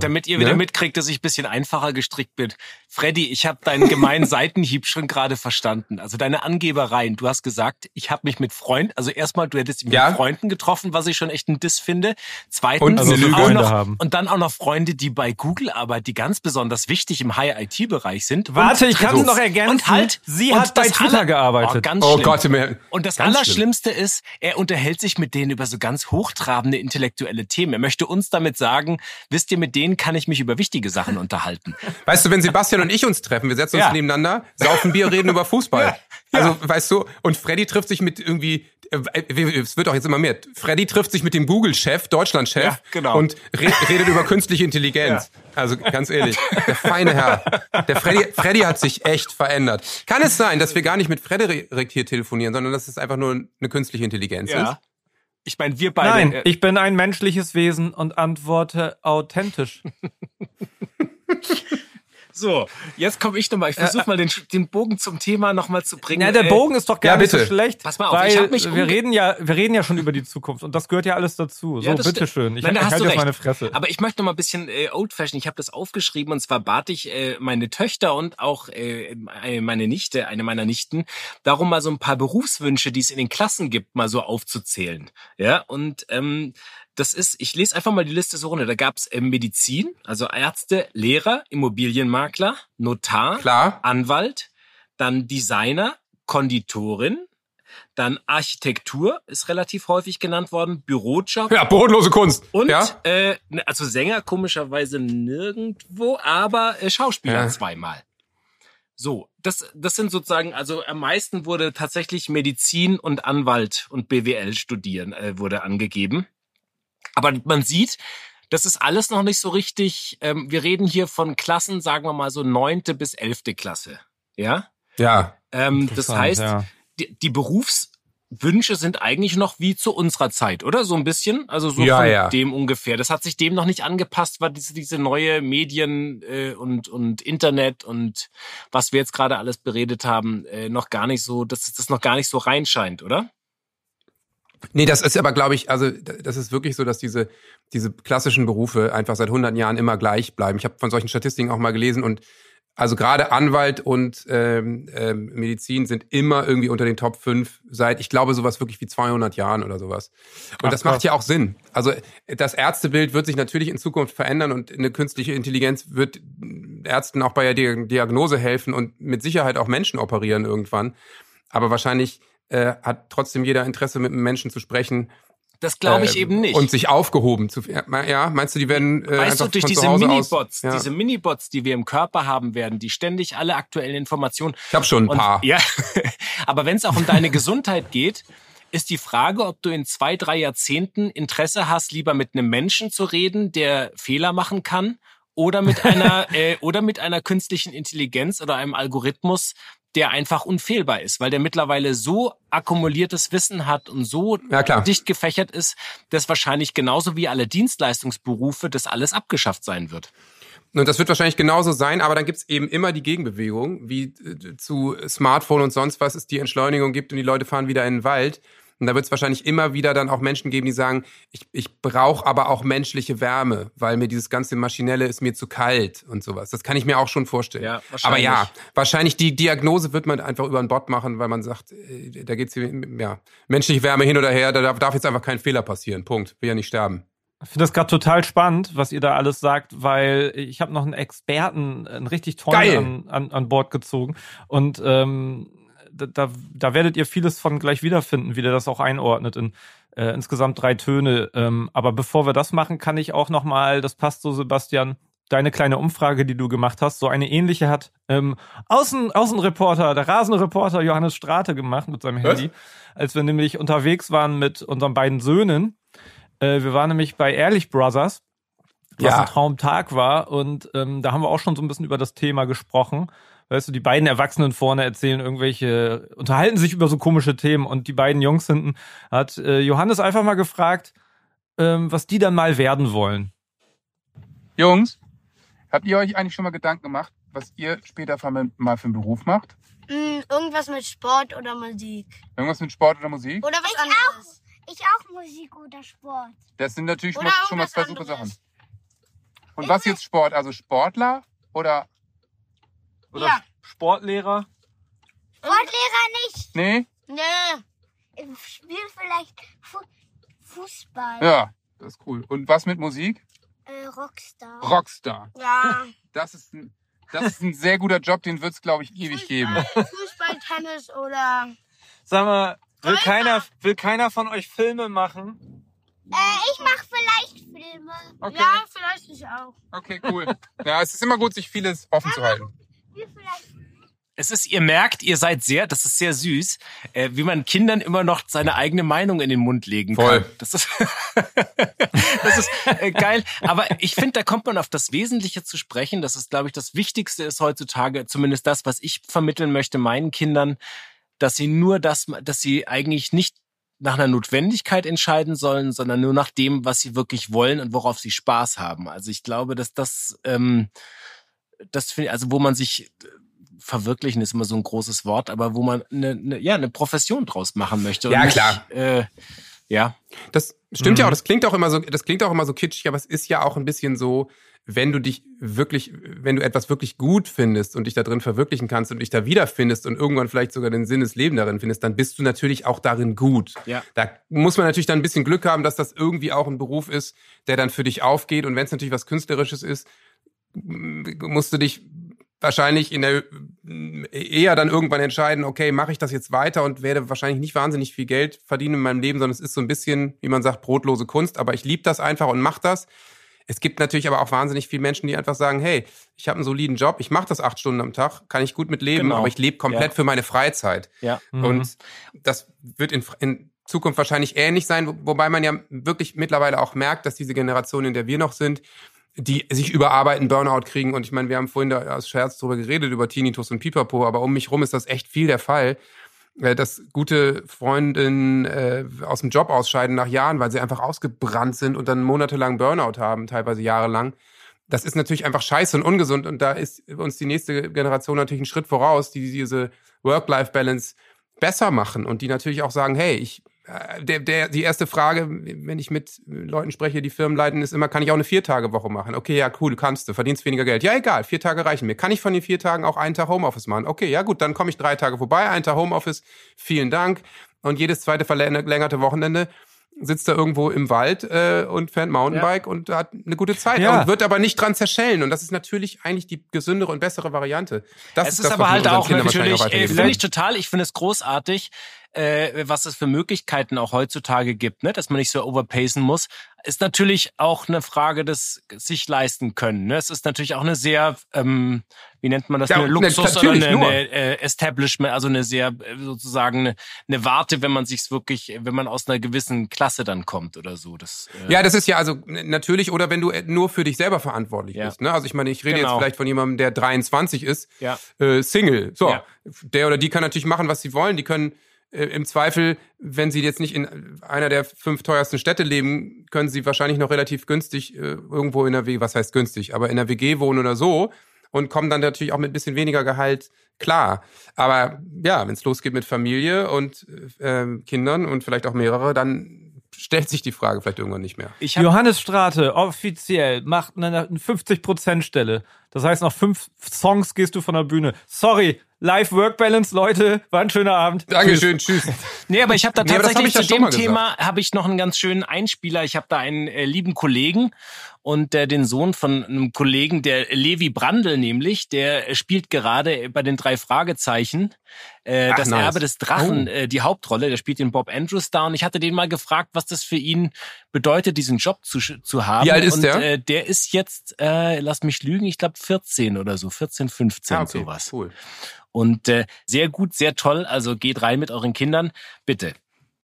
damit ihr wieder Ne? mitkriegt, dass ich ein bisschen einfacher gestrickt bin. Freddy, ich habe deinen gemeinen Seitenhieb schon gerade verstanden. Also deine Angebereien. Du hast gesagt, ich habe mich mit Freunden, also erstmal, du hättest mit Ja. Freunden getroffen, was ich schon echt ein Diss finde. Zweitens, Und Also auch noch, haben. und dann auch noch Freunde, die bei Google arbeiten, die ganz besonders wichtig im High-IT-Bereich sind. Warte, und ich kann drittens- noch ergänzen. Und halt, Sie und hat bei Twitter aller- gearbeitet. Oh, ganz oh. Gott, mir, Und das ganz schlimm. Allerschlimmste ist, er unterhält sich mit denen über so ganz hochtrabende intellektuelle Themen. Er möchte uns damit sagen, wisst ihr, mit denen kann ich mich über wichtige Sachen unterhalten. Weißt du, wenn Sebastian und ich uns treffen, wir setzen uns Ja. nebeneinander, saufen Bier, reden über Fußball. Also, weißt du, und Freddy trifft sich mit irgendwie, äh, es wird auch jetzt immer mehr. Freddy trifft sich mit dem Google-Chef, Deutschland-Chef, Ja, genau. und re redet über künstliche Intelligenz. Also, ganz ehrlich, der feine Herr. Der Freddy, Freddy hat sich echt verändert. Kann es sein, dass wir gar nicht mit Frederik hier telefonieren, sondern dass es einfach nur eine künstliche Intelligenz ist? Ich meine, wir beide. Nein, äh, ich bin ein menschliches Wesen und antworte authentisch. so, jetzt komme ich nochmal. Ich versuche mal den, den Bogen zum Thema nochmal zu bringen. Ja, der Äh, Bogen ist doch gar ja, nicht so bitte. schlecht. Pass mal auf, weil ich hab mich wir reden ja, wir reden ja schon über die Zukunft und das gehört ja alles dazu. So, Ja, bitteschön. Ich, Nein, ich hast halte recht. meine Fresse. Aber ich möchte noch mal ein bisschen äh, old-fashioned. Ich habe das aufgeschrieben und zwar bat ich äh, meine Töchter und auch äh, äh, meine Nichte, eine meiner Nichten, darum mal so ein paar Berufswünsche, die es in den Klassen gibt, mal so aufzuzählen. Ja, und ähm, das ist, ich lese einfach mal die Liste so runter. Da gab's äh, Medizin, also Ärzte, Lehrer, Immobilienmakler, Notar, Klar. Anwalt, dann Designer, Konditorin, dann Architektur ist relativ häufig genannt worden, Bürojob, Ja, bodenlose Kunst. und ja? äh, ne, also Sänger komischerweise nirgendwo, aber äh, Schauspieler Ja. zweimal. So, das, das sind sozusagen, also am meisten wurde tatsächlich Medizin und Anwalt und BWL studieren, äh, wurde angegeben. Aber man sieht, das ist alles noch nicht so richtig. Ähm, wir reden hier von Klassen, sagen wir mal so neunte bis elfte Klasse. Ja. Ja. Ähm, das heißt, ja. die, die Berufswünsche sind eigentlich noch wie zu unserer Zeit, oder? So ein bisschen? Also so Ja, von ja. dem ungefähr. Das hat sich dem noch nicht angepasst, weil diese, diese neue Medien äh, und, und Internet und was wir jetzt gerade alles beredet haben, äh, noch gar nicht so, dass das noch gar nicht so reinscheint, oder? Nee, das ist aber, glaube ich, also das ist wirklich so, dass diese, diese klassischen Berufe einfach seit 100 Jahren immer gleich bleiben. Ich habe von solchen Statistiken auch mal gelesen und also gerade Anwalt und ähm, ähm, Medizin sind immer irgendwie unter den Top 5 seit, ich glaube, sowas wirklich wie 200 Jahren oder sowas. Und Ach, das macht ja auch Sinn. Also das Ärztebild wird sich natürlich in Zukunft verändern und eine künstliche Intelligenz wird Ärzten auch bei der Di- Diagnose helfen und mit Sicherheit auch Menschen operieren irgendwann. Aber wahrscheinlich äh, hat trotzdem jeder Interesse, mit einem Menschen zu sprechen. Das glaube ich äh, eben nicht. Und sich aufgehoben zu. Ja, meinst du, die werden äh, Weißt du, durch von diese Minibots, ja. diese Minibots, die wir im Körper haben werden, die ständig alle aktuellen Informationen Ich habe schon ein Und, paar. Ja, aber wenn es auch um deine Gesundheit geht, ist die Frage, ob du in zwei, drei Jahrzehnten Interesse hast, lieber mit einem Menschen zu reden, der Fehler machen kann, oder mit einer äh, oder mit einer künstlichen Intelligenz oder einem Algorithmus, der einfach unfehlbar ist, weil der mittlerweile so akkumuliertes Wissen hat und so Ja, dicht gefächert ist, dass wahrscheinlich genauso wie alle Dienstleistungsberufe das alles abgeschafft sein wird. Und das wird wahrscheinlich genauso sein, aber dann gibt's eben immer die Gegenbewegung, wie äh, zu Smartphone und sonst was es die Entschleunigung gibt und die Leute fahren wieder in den Wald. Und da wird es wahrscheinlich immer wieder dann auch Menschen geben, die sagen, ich, ich brauche aber auch menschliche Wärme, weil mir dieses ganze Maschinelle ist mir zu kalt und sowas. Das kann ich mir auch schon vorstellen. Ja, aber wahrscheinlich. ja, wahrscheinlich die Diagnose wird man einfach über einen Bot machen, weil man sagt, äh, da geht's hier, ja, menschliche Wärme hin oder her, da darf, darf jetzt einfach kein Fehler passieren. Punkt. Will ja nicht sterben. Ich finde das gerade total spannend, was ihr da alles sagt, weil ich habe noch einen Experten, einen richtig tollen an, an, an Bord gezogen. Und ähm, da, da, da werdet ihr vieles von gleich wiederfinden, wie der das auch einordnet in äh, insgesamt drei Töne. Ähm, aber bevor wir das machen, kann ich auch noch mal, das passt so, Sebastian, deine kleine Umfrage, die du gemacht hast, so eine ähnliche hat ähm, Außen, Außenreporter, der Rasenreporter Johannes Strate gemacht mit seinem Was? Handy, als wir nämlich unterwegs waren mit unseren beiden Söhnen. Äh, wir waren nämlich bei Ehrlich Brothers, was Ja. ein Traumtag war und ähm, da haben wir auch schon so ein bisschen über das Thema gesprochen. Weißt du, die beiden Erwachsenen vorne erzählen irgendwelche, unterhalten sich über so komische Themen und die beiden Jungs hinten hat äh, Johannes einfach mal gefragt, ähm, was die dann mal werden wollen. Jungs, habt ihr euch eigentlich schon mal Gedanken gemacht, was ihr später mal für einen Beruf macht? Mm, irgendwas mit Sport oder Musik. Irgendwas mit Sport oder Musik? Oder was Ich anderes. Ich auch Musik oder Sport. Das sind natürlich Oder schon mal zwei super. Sachen. Und was jetzt Sport? Also Sportler oder Oder Ja. Sportlehrer? Sportlehrer nicht. nee? Nee. Ich spiele vielleicht Fu Fußball. Ja, das ist cool. Und was mit Musik? Äh, Rockstar. Rockstar. Ja. Das ist ein, das ist ein sehr guter Job, den wird es, glaube ich, ewig geben. Fußball, Tennis oder. Sag mal, will Alter! keiner, will keiner von euch Filme machen? Äh, ich mache vielleicht Filme. Okay, Ja, vielleicht ich auch. okay, cool. Ja, es ist immer gut, sich vieles offen zu halten. Es ist, ihr merkt, ihr seid sehr, das ist sehr süß, äh, wie man Kindern immer noch seine eigene Meinung in den Mund legen Voll. kann. Das ist, das ist äh, geil. Aber ich finde, da kommt man auf das Wesentliche zu sprechen. Das ist, glaube ich, das Wichtigste ist heutzutage, zumindest das, was ich vermitteln möchte meinen Kindern, dass sie nur das, dass sie eigentlich nicht nach einer Notwendigkeit entscheiden sollen, sondern nur nach dem, was sie wirklich wollen und worauf sie Spaß haben. Also ich glaube, dass das, ähm, das finde ich, also wo man sich äh, verwirklichen ist immer so ein großes Wort, aber wo man eine, eine ja eine Profession draus machen möchte. Ja, nicht, klar. Äh, ja, Das stimmt Mhm. ja auch, das klingt auch immer so, das klingt auch immer so kitschig, aber es ist ja auch ein bisschen so, wenn du dich wirklich, wenn du etwas wirklich gut findest und dich da drin verwirklichen kannst und dich da wiederfindest und irgendwann vielleicht sogar den Sinn des Lebens darin findest, dann bist du natürlich auch darin gut. Ja. Da muss man natürlich dann ein bisschen Glück haben, dass das irgendwie auch ein Beruf ist, der dann für dich aufgeht. Und wenn es natürlich was Künstlerisches ist, musst du dich wahrscheinlich in der eher dann irgendwann entscheiden, okay, mache ich das jetzt weiter und werde wahrscheinlich nicht wahnsinnig viel Geld verdienen in meinem Leben, sondern es ist so ein bisschen, wie man sagt, brotlose Kunst, aber ich liebe das einfach und mache das. Es gibt natürlich aber auch wahnsinnig viele Menschen, die einfach sagen, hey, ich habe einen soliden Job, ich mache das acht Stunden am Tag, kann ich gut mit leben, Genau. aber ich lebe komplett Ja. für meine Freizeit. ja. Mhm. Und das wird in, in Zukunft wahrscheinlich ähnlich sein, wo- wobei man ja wirklich mittlerweile auch merkt, dass diese Generation, in der wir noch sind, die sich überarbeiten, Burnout kriegen. Und ich meine, wir haben vorhin da aus Scherz drüber geredet, über Tinnitus und Pipapo, aber um mich rum ist das echt viel der Fall, äh, dass gute Freundinnen äh, aus dem Job ausscheiden nach Jahren, weil sie einfach ausgebrannt sind und dann monatelang Burnout haben, teilweise jahrelang. Das ist natürlich einfach scheiße und ungesund. Und da ist uns die nächste Generation natürlich einen Schritt voraus, die diese Work-Life-Balance besser machen und die natürlich auch sagen, hey, ich der, der, die erste Frage, wenn ich mit Leuten spreche, die Firmen leiten, ist immer, kann ich auch eine Vier-Tage-Woche machen? Okay, ja, cool, kannst du, verdienst weniger Geld. Ja, egal, vier Tage reichen mir. Kann ich von den vier Tagen auch einen Tag Homeoffice machen? Okay, ja gut, dann komme ich drei Tage vorbei, einen Tag Homeoffice, vielen Dank. Und jedes zweite verlängerte Wochenende sitzt er irgendwo im Wald äh, und fährt Mountainbike und hat eine gute Zeit Ja. und wird aber nicht dran zerschellen. Und das ist natürlich eigentlich die gesündere und bessere Variante. Das es ist das, aber halt auch wahrscheinlich natürlich, äh, finde ich total, ich finde es großartig, äh, was es für Möglichkeiten auch heutzutage gibt, ne, dass man nicht so overpacen muss, ist natürlich auch eine Frage des sich leisten können. Ne? Es ist natürlich auch eine sehr, ähm, wie nennt man das, Ja, eine ne, Luxus oder eine, eine äh, Establishment, also eine sehr äh, sozusagen eine, eine Warte, wenn man sich's wirklich, wenn man aus einer gewissen Klasse dann kommt oder so. Das, äh, Ja, das ist ja also natürlich, oder wenn du äh, nur für dich selber verantwortlich Ja. bist. Ne? Also ich meine, ich rede Genau. jetzt vielleicht von jemandem, der 23 ist, Ja. äh, Single. So, der oder die kann natürlich machen, was sie wollen. Die können äh, im Zweifel, wenn sie jetzt nicht in einer der fünf teuersten Städte leben, können sie wahrscheinlich noch relativ günstig äh, irgendwo in der WG, was heißt günstig, aber in der WG wohnen oder so und kommen dann natürlich auch mit ein bisschen weniger Gehalt klar. Aber ja, wenn es losgeht mit Familie und äh, Kindern und vielleicht auch mehrere, dann stellt sich die Frage vielleicht irgendwann nicht mehr. Johannes Strate offiziell macht eine 50% Stelle. Das heißt, nach fünf Songs gehst du von der Bühne. Sorry, Live Work Balance, Leute, war ein schöner Abend. Dankeschön, tschüss. Nee, aber ich habe da Nee, hab tatsächlich ich ja zu dem. Thema habe ich noch einen ganz schönen Einspieler. Ich habe da einen äh, lieben Kollegen und äh, den Sohn von einem Kollegen, der Levi Brandl nämlich, der spielt gerade bei den drei Fragezeichen äh, Ach, das nice. Erbe des Drachen, Oh. äh, die Hauptrolle. Der spielt den Bob Andrews da und ich hatte den mal gefragt, was das für ihn bedeutet, diesen Job zu, zu haben. Wie alt ist und, der? Äh, der ist jetzt, äh, lass mich lügen, ich glaube 14 oder so, 14, 15 Ah, okay, sowas. cool. Und äh, sehr gut, sehr toll. Also geht rein mit euren Kindern, bitte.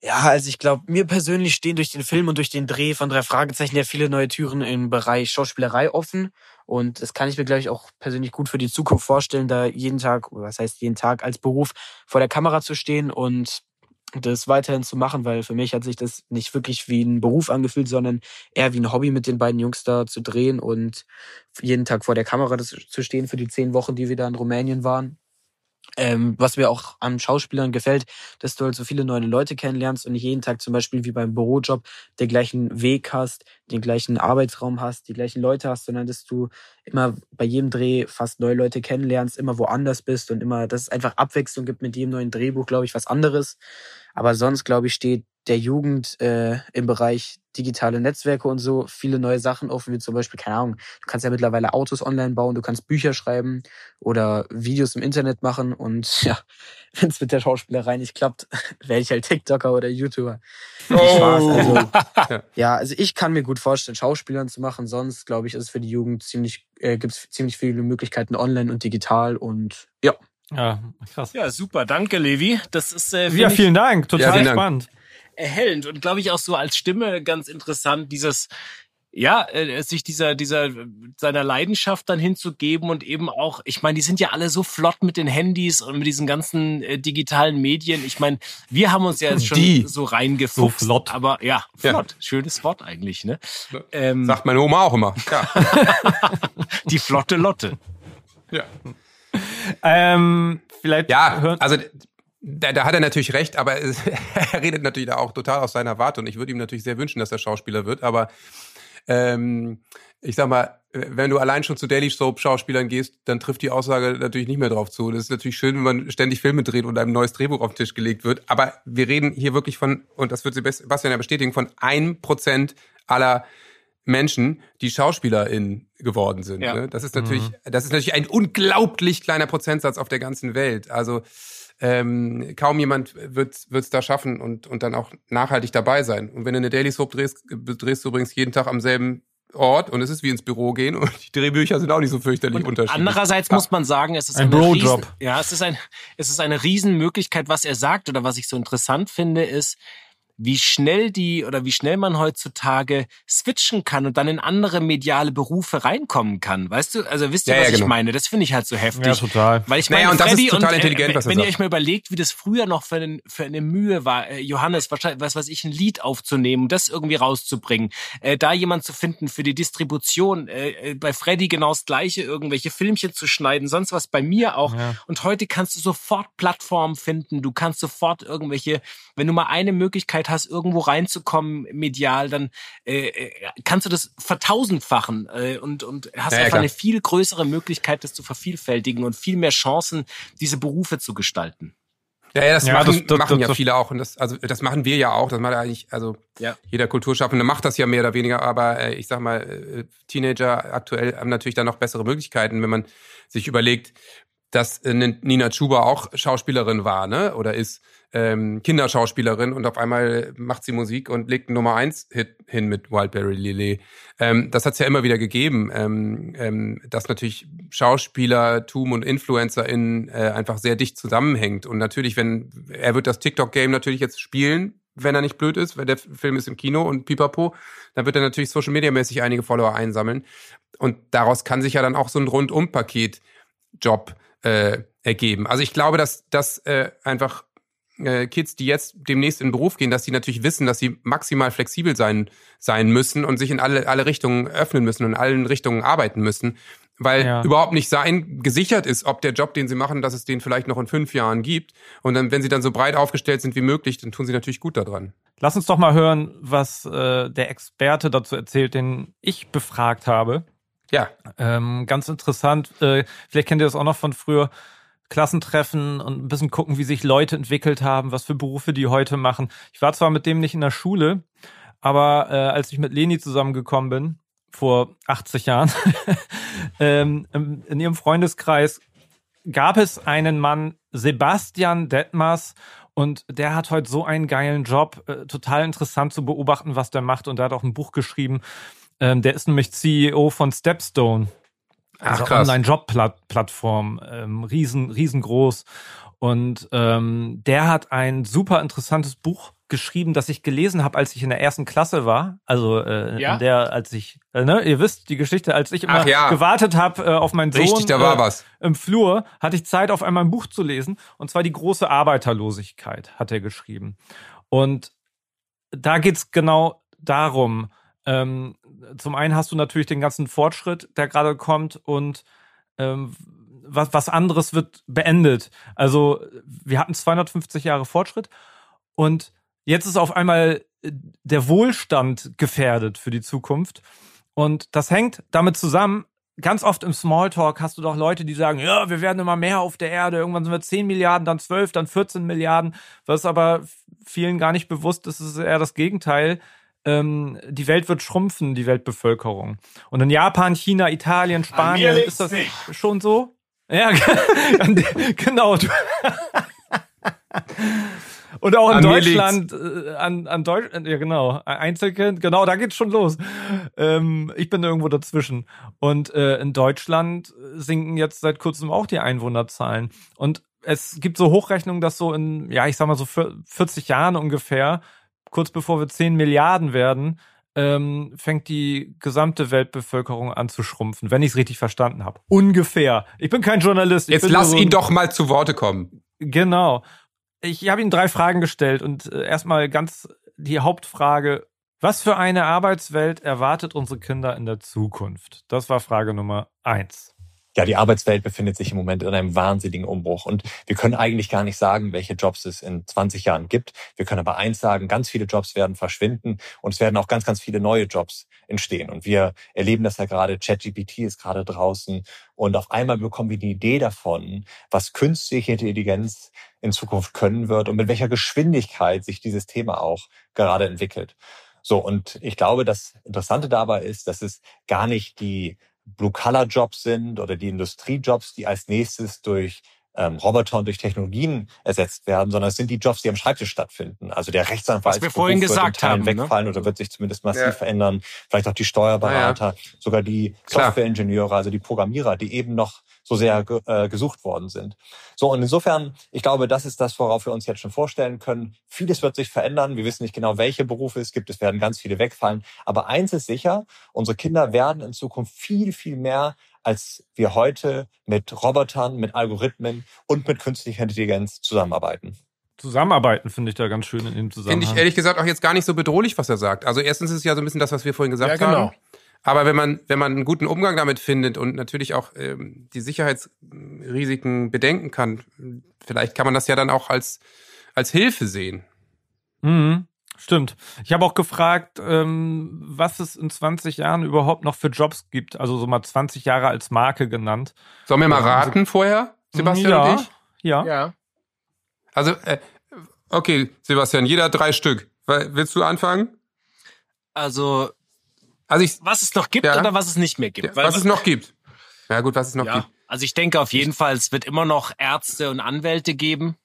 Ja, also ich glaube, mir persönlich stehen durch den Film und durch den Dreh von drei Fragezeichen ja viele neue Türen im Bereich Schauspielerei offen. Und das kann ich mir, glaube ich, auch persönlich gut für die Zukunft vorstellen, da jeden Tag, was heißt jeden Tag, als Beruf vor der Kamera zu stehen und das weiterhin zu machen, weil für mich hat sich das nicht wirklich wie ein Beruf angefühlt, sondern eher wie ein Hobby mit den beiden Jungs da zu drehen und jeden Tag vor der Kamera zu stehen für die zehn Wochen, die wir da in Rumänien waren. Ähm, was mir auch an Schauspielern gefällt, dass du halt so viele neue Leute kennenlernst und nicht jeden Tag zum Beispiel wie beim Bürojob den gleichen Weg hast, den gleichen Arbeitsraum hast, die gleichen Leute hast, sondern dass du immer bei jedem Dreh fast neue Leute kennenlernst, immer woanders bist und immer, dass es einfach Abwechslung gibt mit jedem neuen Drehbuch, glaube ich, was anderes. Aber sonst, glaube ich, steht der Jugend äh, im Bereich digitale Netzwerke und so viele neue Sachen offen, wie zum Beispiel, keine Ahnung, du kannst ja mittlerweile Autos online bauen, du kannst Bücher schreiben oder Videos im Internet machen und ja, wenn es mit der Schauspielerei nicht klappt, werde ich halt TikToker oder YouTuber. Spaß. Also, Ja. also ich kann mir gut vorstellen, Schauspielern zu machen. Sonst, glaube ich, ist es für die Jugend ziemlich, äh, gibt es ziemlich viele Möglichkeiten online und digital und ja. Ja, krass. Ja, super. Danke, Levi. Das ist äh, Ja, vielen Dank. Ja, Total Dank. spannend. erhellend und glaube ich auch so als Stimme ganz interessant, dieses ja, äh, sich dieser dieser seiner Leidenschaft dann hinzugeben und eben auch, ich meine, die sind ja alle so flott mit den Handys und mit diesen ganzen äh, digitalen Medien. Ich meine, wir haben uns ja jetzt schon Die. so reingefuchst, So flott. aber ja, Ja. flott, schönes Wort eigentlich, ne? Ähm, Sagt meine Oma auch immer. Ja. die flotte Lotte. ja. Ähm, vielleicht Ja, also da, da hat er natürlich recht, aber es, er redet natürlich da auch total aus seiner Warte und ich würde ihm natürlich sehr wünschen, dass er Schauspieler wird, aber ähm, ich sag mal, wenn du allein schon zu Daily Soap Schauspielern gehst, dann trifft die Aussage natürlich nicht mehr drauf zu. Das ist natürlich schön, wenn man ständig Filme dreht und einem neues Drehbuch auf den Tisch gelegt wird, aber wir reden hier wirklich von, und das wird Sebastian ja bestätigen, von einem Prozent aller Menschen, die SchauspielerInnen geworden sind. Ja. Ne? Das ist natürlich, das ist natürlich ein unglaublich kleiner Prozentsatz auf der ganzen Welt. Also ähm, kaum jemand wird es da schaffen und, und dann auch nachhaltig dabei sein. Und wenn du eine Daily Soap drehst, drehst du übrigens jeden Tag am selben Ort und es ist wie ins Büro gehen und die Drehbücher sind auch nicht so fürchterlich unterschiedlich. Andererseits muss man sagen, es ist Ein Bro-Job. Riesen, ja, es ist ein, es ist eine Riesenmöglichkeit, was er sagt oder was ich so interessant finde, ist, wie schnell die oder wie schnell man heutzutage switchen kann und dann in andere mediale Berufe reinkommen kann. Weißt du? Also wisst ihr, Ja, was ja, ich genau. meine? Das finde ich halt so heftig. Ja, total. Weil ich Naja, meine, und das ist Freddy total und, intelligent, äh, was er wenn ihr sagt. euch mal überlegt, wie das früher noch für, einen, für eine Mühe war, äh, Johannes, wahrscheinlich, was weiß ich, ein Lied aufzunehmen, das irgendwie rauszubringen, äh, da jemand zu finden für die Distribution, äh, äh, bei Freddy genau das Gleiche, irgendwelche Filmchen zu schneiden, sonst was bei mir auch. Ja. Und heute kannst du sofort Plattformen finden, du kannst sofort irgendwelche, wenn du mal eine Möglichkeit hast, irgendwo reinzukommen medial, dann äh, äh, kannst du das vertausendfachen äh, und, und hast Ja, ja, einfach klar. eine viel größere Möglichkeit, das zu vervielfältigen und viel mehr Chancen, diese Berufe zu gestalten. Ja, ja, das Ja, machen, das- das- machen das- ja das- viele auch und das, also das machen wir ja auch. Das macht ja eigentlich, also Ja. jeder Kulturschaffende macht das ja mehr oder weniger, aber äh, ich sag mal, äh, Teenager aktuell haben natürlich dann noch bessere Möglichkeiten, wenn man sich überlegt, dass äh, Nina Chuba auch Schauspielerin war, ne? Oder ist ähm, Kinderschauspielerin und auf einmal macht sie Musik und legt einen Nummer eins Hit hin mit Wildberry Lily. Ähm, das hat es ja immer wieder gegeben, ähm, ähm, dass natürlich Schauspielertum und InfluencerInnen äh, einfach sehr dicht zusammenhängt. Und natürlich, wenn er wird das TikTok-Game natürlich jetzt spielen, wenn er nicht blöd ist, weil der Film ist im Kino und pipapo, dann wird er natürlich Social Media mäßig einige Follower einsammeln. Und daraus kann sich ja dann auch so ein Rundum-Paket-Job äh, ergeben. Also ich glaube, dass, dass äh, einfach äh, Kids, die jetzt demnächst in den Beruf gehen, dass die natürlich wissen, dass sie maximal flexibel sein, sein müssen und sich in alle, alle Richtungen öffnen müssen und in allen Richtungen arbeiten müssen, weil Ja. überhaupt nicht sein gesichert ist, ob der Job, den sie machen, dass es den vielleicht noch in fünf Jahren gibt. Und dann, wenn sie dann so breit aufgestellt sind wie möglich, dann tun sie natürlich gut daran. Lass uns doch mal hören, was äh, der Experte dazu erzählt, den ich befragt habe. Ja. Ähm, ganz interessant. Äh, vielleicht kennt ihr das auch noch von früher. Klassentreffen und ein bisschen gucken, wie sich Leute entwickelt haben, was für Berufe die heute machen. Ich war zwar mit dem nicht in der Schule, aber äh, als ich mit Leni zusammengekommen bin, vor 80 Jahren, ähm, in ihrem Freundeskreis gab es einen Mann, Sebastian Detmers, und der hat heute so einen geilen Job. Äh, total interessant zu beobachten, was der macht. Und der hat auch ein Buch geschrieben. Ähm, der ist nämlich CEO von Stepstone. Ach, Also. Online-Job-Plattform, ähm, riesen, riesengroß. Und ähm, der hat ein super interessantes Buch geschrieben, das ich gelesen habe, als ich in der ersten Klasse war. Also äh, Ja? in der, als ich, äh, ne, ihr wisst die Geschichte, als ich immer ja. gewartet habe äh, auf meinen Sohn Richtig, da war äh, was. im Flur, hatte ich Zeit, auf einmal ein Buch zu lesen. Und zwar die große Arbeiterlosigkeit, hat er geschrieben. Und da geht's genau darum. Ähm, zum einen hast du natürlich den ganzen Fortschritt, der gerade kommt und ähm, was, was anderes wird beendet. Also wir hatten 250 Jahre Fortschritt und jetzt ist auf einmal äh, der Wohlstand gefährdet für die Zukunft. Und das hängt damit zusammen, ganz oft im Smalltalk hast du doch Leute, die sagen, ja, wir werden immer mehr auf der Erde, irgendwann sind wir 10 Milliarden, dann 12, dann 14 Milliarden, was aber vielen gar nicht bewusst ist, ist eher das Gegenteil. Ähm, die Welt wird schrumpfen, die Weltbevölkerung. Und in Japan, China, Italien, Spanien ist das schon so. Ja, genau. Und auch in An Deutschland, äh, an, an Deutschland, ja genau, Einzelkind, genau, da geht's schon los. Ähm, ich bin irgendwo dazwischen. Und äh, in Deutschland sinken jetzt seit kurzem auch die Einwohnerzahlen. Und es gibt so Hochrechnungen, dass so in, ja, ich sag mal so vier- 40 Jahren ungefähr, kurz bevor wir 10 Milliarden werden, ähm, fängt die gesamte Weltbevölkerung an zu schrumpfen, wenn ich es richtig verstanden habe. Ungefähr. Ich bin kein Journalist. Jetzt lass so ihn doch mal zu Worte kommen. Genau. Ich habe ihm drei Fragen gestellt und äh, erstmal ganz die Hauptfrage, was für eine Arbeitswelt erwartet unsere Kinder in der Zukunft? Das war Frage Nummer eins. Ja, die Arbeitswelt befindet sich im Moment in einem wahnsinnigen Umbruch. Und wir können eigentlich gar nicht sagen, welche Jobs es in 20 Jahren gibt. Wir können aber eins sagen, ganz viele Jobs werden verschwinden und es werden auch ganz, ganz viele neue Jobs entstehen. Und wir erleben das ja gerade, ChatGPT ist gerade draußen und auf einmal bekommen wir die Idee davon, was künstliche Intelligenz in Zukunft können wird und mit welcher Geschwindigkeit sich dieses Thema auch gerade entwickelt. So, und ich glaube, das Interessante dabei ist, dass es gar nicht die Blue-Color-Jobs sind oder die Industriejobs, die als nächstes durch ähm, Roboter und durch Technologien ersetzt werden, sondern es sind die Jobs, die am Schreibtisch stattfinden. Also der Rechtsanwalt Was wir vorhin wird in gesagt haben, ne? wegfallen oder wird sich zumindest massiv Ja. verändern. Vielleicht auch die Steuerberater, sogar die. Softwareingenieure, also die Programmierer, die eben noch so sehr äh, gesucht worden sind. So, und insofern, ich glaube, das ist das, worauf wir uns jetzt schon vorstellen können. Vieles wird sich verändern. Wir wissen nicht genau, welche Berufe es gibt. Es werden ganz viele wegfallen. Aber eins ist sicher, unsere Kinder werden in Zukunft viel, viel mehr als wir heute mit Robotern, mit Algorithmen und mit künstlicher Intelligenz zusammenarbeiten. Zusammenarbeiten finde ich da ganz schön in dem Finde Zusammenhang. ich ehrlich gesagt auch jetzt gar nicht so bedrohlich, was er sagt. Also erstens ist es ja so ein bisschen das, was wir vorhin gesagt Ja, genau. haben. Aber wenn man, wenn man einen guten Umgang damit findet und natürlich auch ähm, die Sicherheitsrisiken bedenken kann, vielleicht kann man das ja dann auch als, als Hilfe sehen. Mhm, stimmt. Ich habe auch gefragt, ähm, was es in 20 Jahren überhaupt noch für Jobs gibt. Also so mal 20 Jahre als Marke genannt. Sollen wir mal Ja, also- raten vorher, Sebastian ja, und ich? Ja. Ja. Also, äh, okay, Sebastian, jeder drei Stück. Willst du anfangen? Also, Also ich, was es noch gibt Ja. oder was es nicht mehr gibt? Weil- was es noch gibt. Ja gut, was es noch ja. gibt. Also ich denke auf jeden Fall, es wird immer noch Ärzte und Anwälte geben.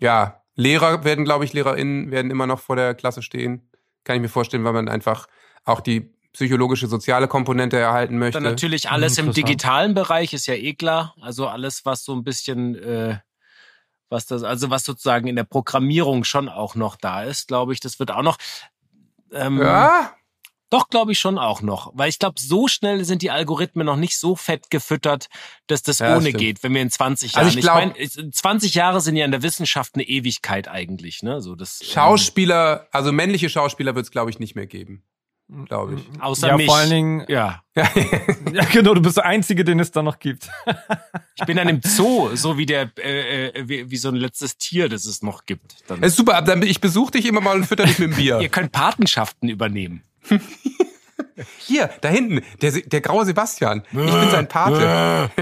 Ja, Lehrer werden, glaube ich, LehrerInnen werden immer noch vor der Klasse stehen. Kann ich mir vorstellen, weil man einfach auch die psychologische, soziale Komponente erhalten möchte. Dann natürlich alles im Interessant. digitalen Bereich ist ja eh klar. Also alles, was so ein bisschen, äh, was das, also was sozusagen in der Programmierung schon auch noch da ist, glaube ich, das wird auch noch. Ähm, Ja, Doch, glaube ich schon auch noch. Weil ich glaube, so schnell sind die Algorithmen noch nicht so fett gefüttert, dass das Ja, ohne stimmt. geht, wenn wir in 20 Jahren. Also ich glaub- meine, es- 20 Jahre sind ja in der Wissenschaft eine Ewigkeit eigentlich, ne? So das Schauspieler, also männliche Schauspieler wird es, glaube ich, nicht mehr geben. Glaube ich. ähm, außer ja, mich. vor allen Dingen, Ja. ja genau, du bist der Einzige, den es da noch gibt. Ich bin dann im Zoo, so wie der, äh, äh, wie, wie so ein letztes Tier, das es noch gibt. Dann. Es ist super, dann, ich besuche dich immer mal und fütter dich mit dem Bier. Ihr könnt Patenschaften übernehmen. Hier, da hinten, der, der graue Sebastian. Ich bin sein Pate.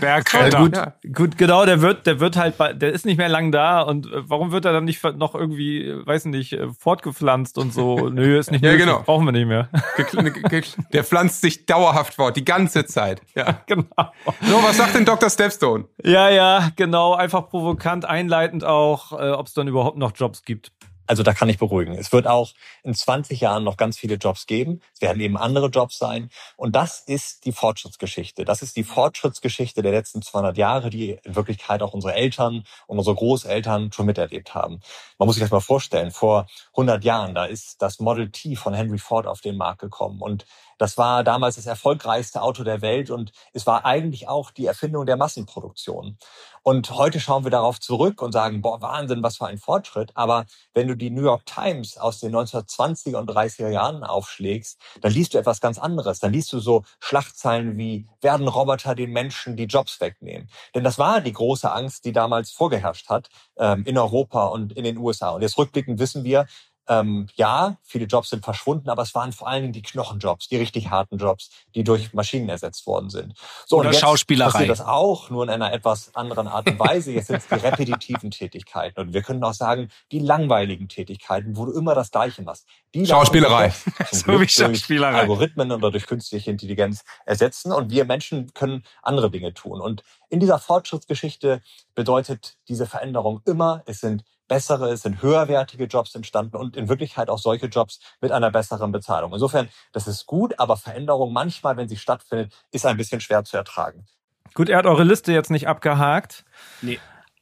Bergretter. gut, Ja. gut, genau, der wird, der wird halt, bei- der ist nicht mehr lang da und äh, warum wird er dann nicht noch irgendwie, äh, weiß nicht, äh, fortgepflanzt und so? Nö, ist nicht Ja, nötig, genau. brauchen wir nicht mehr. Ge- Der pflanzt sich dauerhaft fort, die ganze Zeit. Ja. genau. So, was sagt denn Dr. Stepstone? Ja, ja, genau, einfach provokant, einleitend auch, äh, ob es dann überhaupt noch Jobs gibt. Also da kann ich beruhigen. Es wird auch in 20 Jahren noch ganz viele Jobs geben. Es werden eben andere Jobs sein. Und das ist die Fortschrittsgeschichte. Das ist die Fortschrittsgeschichte der letzten 200 Jahre, die in Wirklichkeit auch unsere Eltern und unsere Großeltern schon miterlebt haben. Man muss sich das mal vorstellen. Vor 100 Jahren, da ist das Model T von Henry Ford auf den Markt gekommen. Und das war damals das erfolgreichste Auto der Welt und es war eigentlich auch die Erfindung der Massenproduktion. Und heute schauen wir darauf zurück und sagen, boah, Wahnsinn, was für ein Fortschritt. Aber wenn du die New York Times aus den 1920er und 30er Jahren aufschlägst, dann liest du etwas ganz anderes. Dann liest du so Schlachtzeilen wie, werden Roboter den Menschen die Jobs wegnehmen? Denn das war die große Angst, die damals vorgeherrscht hat ähm, in Europa und in den USA. Und jetzt rückblickend wissen wir, ähm, ja, viele Jobs sind verschwunden, aber es waren vor allen Dingen die Knochenjobs, die richtig harten Jobs, die durch Maschinen ersetzt worden sind. So, Oder und jetzt Schauspielerei. passiert das auch, nur in einer etwas anderen Art und Weise. Jetzt sind es die repetitiven Tätigkeiten. Und wir können auch sagen, die langweiligen Tätigkeiten, wo du immer das Gleiche machst. Die Schauspielerei. So wie Schauspielerei. Algorithmen oder durch künstliche Intelligenz ersetzen. Und wir Menschen können andere Dinge tun. Und in dieser Fortschrittsgeschichte bedeutet diese Veränderung immer, es sind bessere, es sind höherwertige Jobs entstanden und in Wirklichkeit auch solche Jobs mit einer besseren Bezahlung. Insofern, das ist gut, aber Veränderung manchmal, wenn sie stattfindet, ist ein bisschen schwer zu ertragen. Gut, er hat eure Liste jetzt nicht abgehakt. Nee.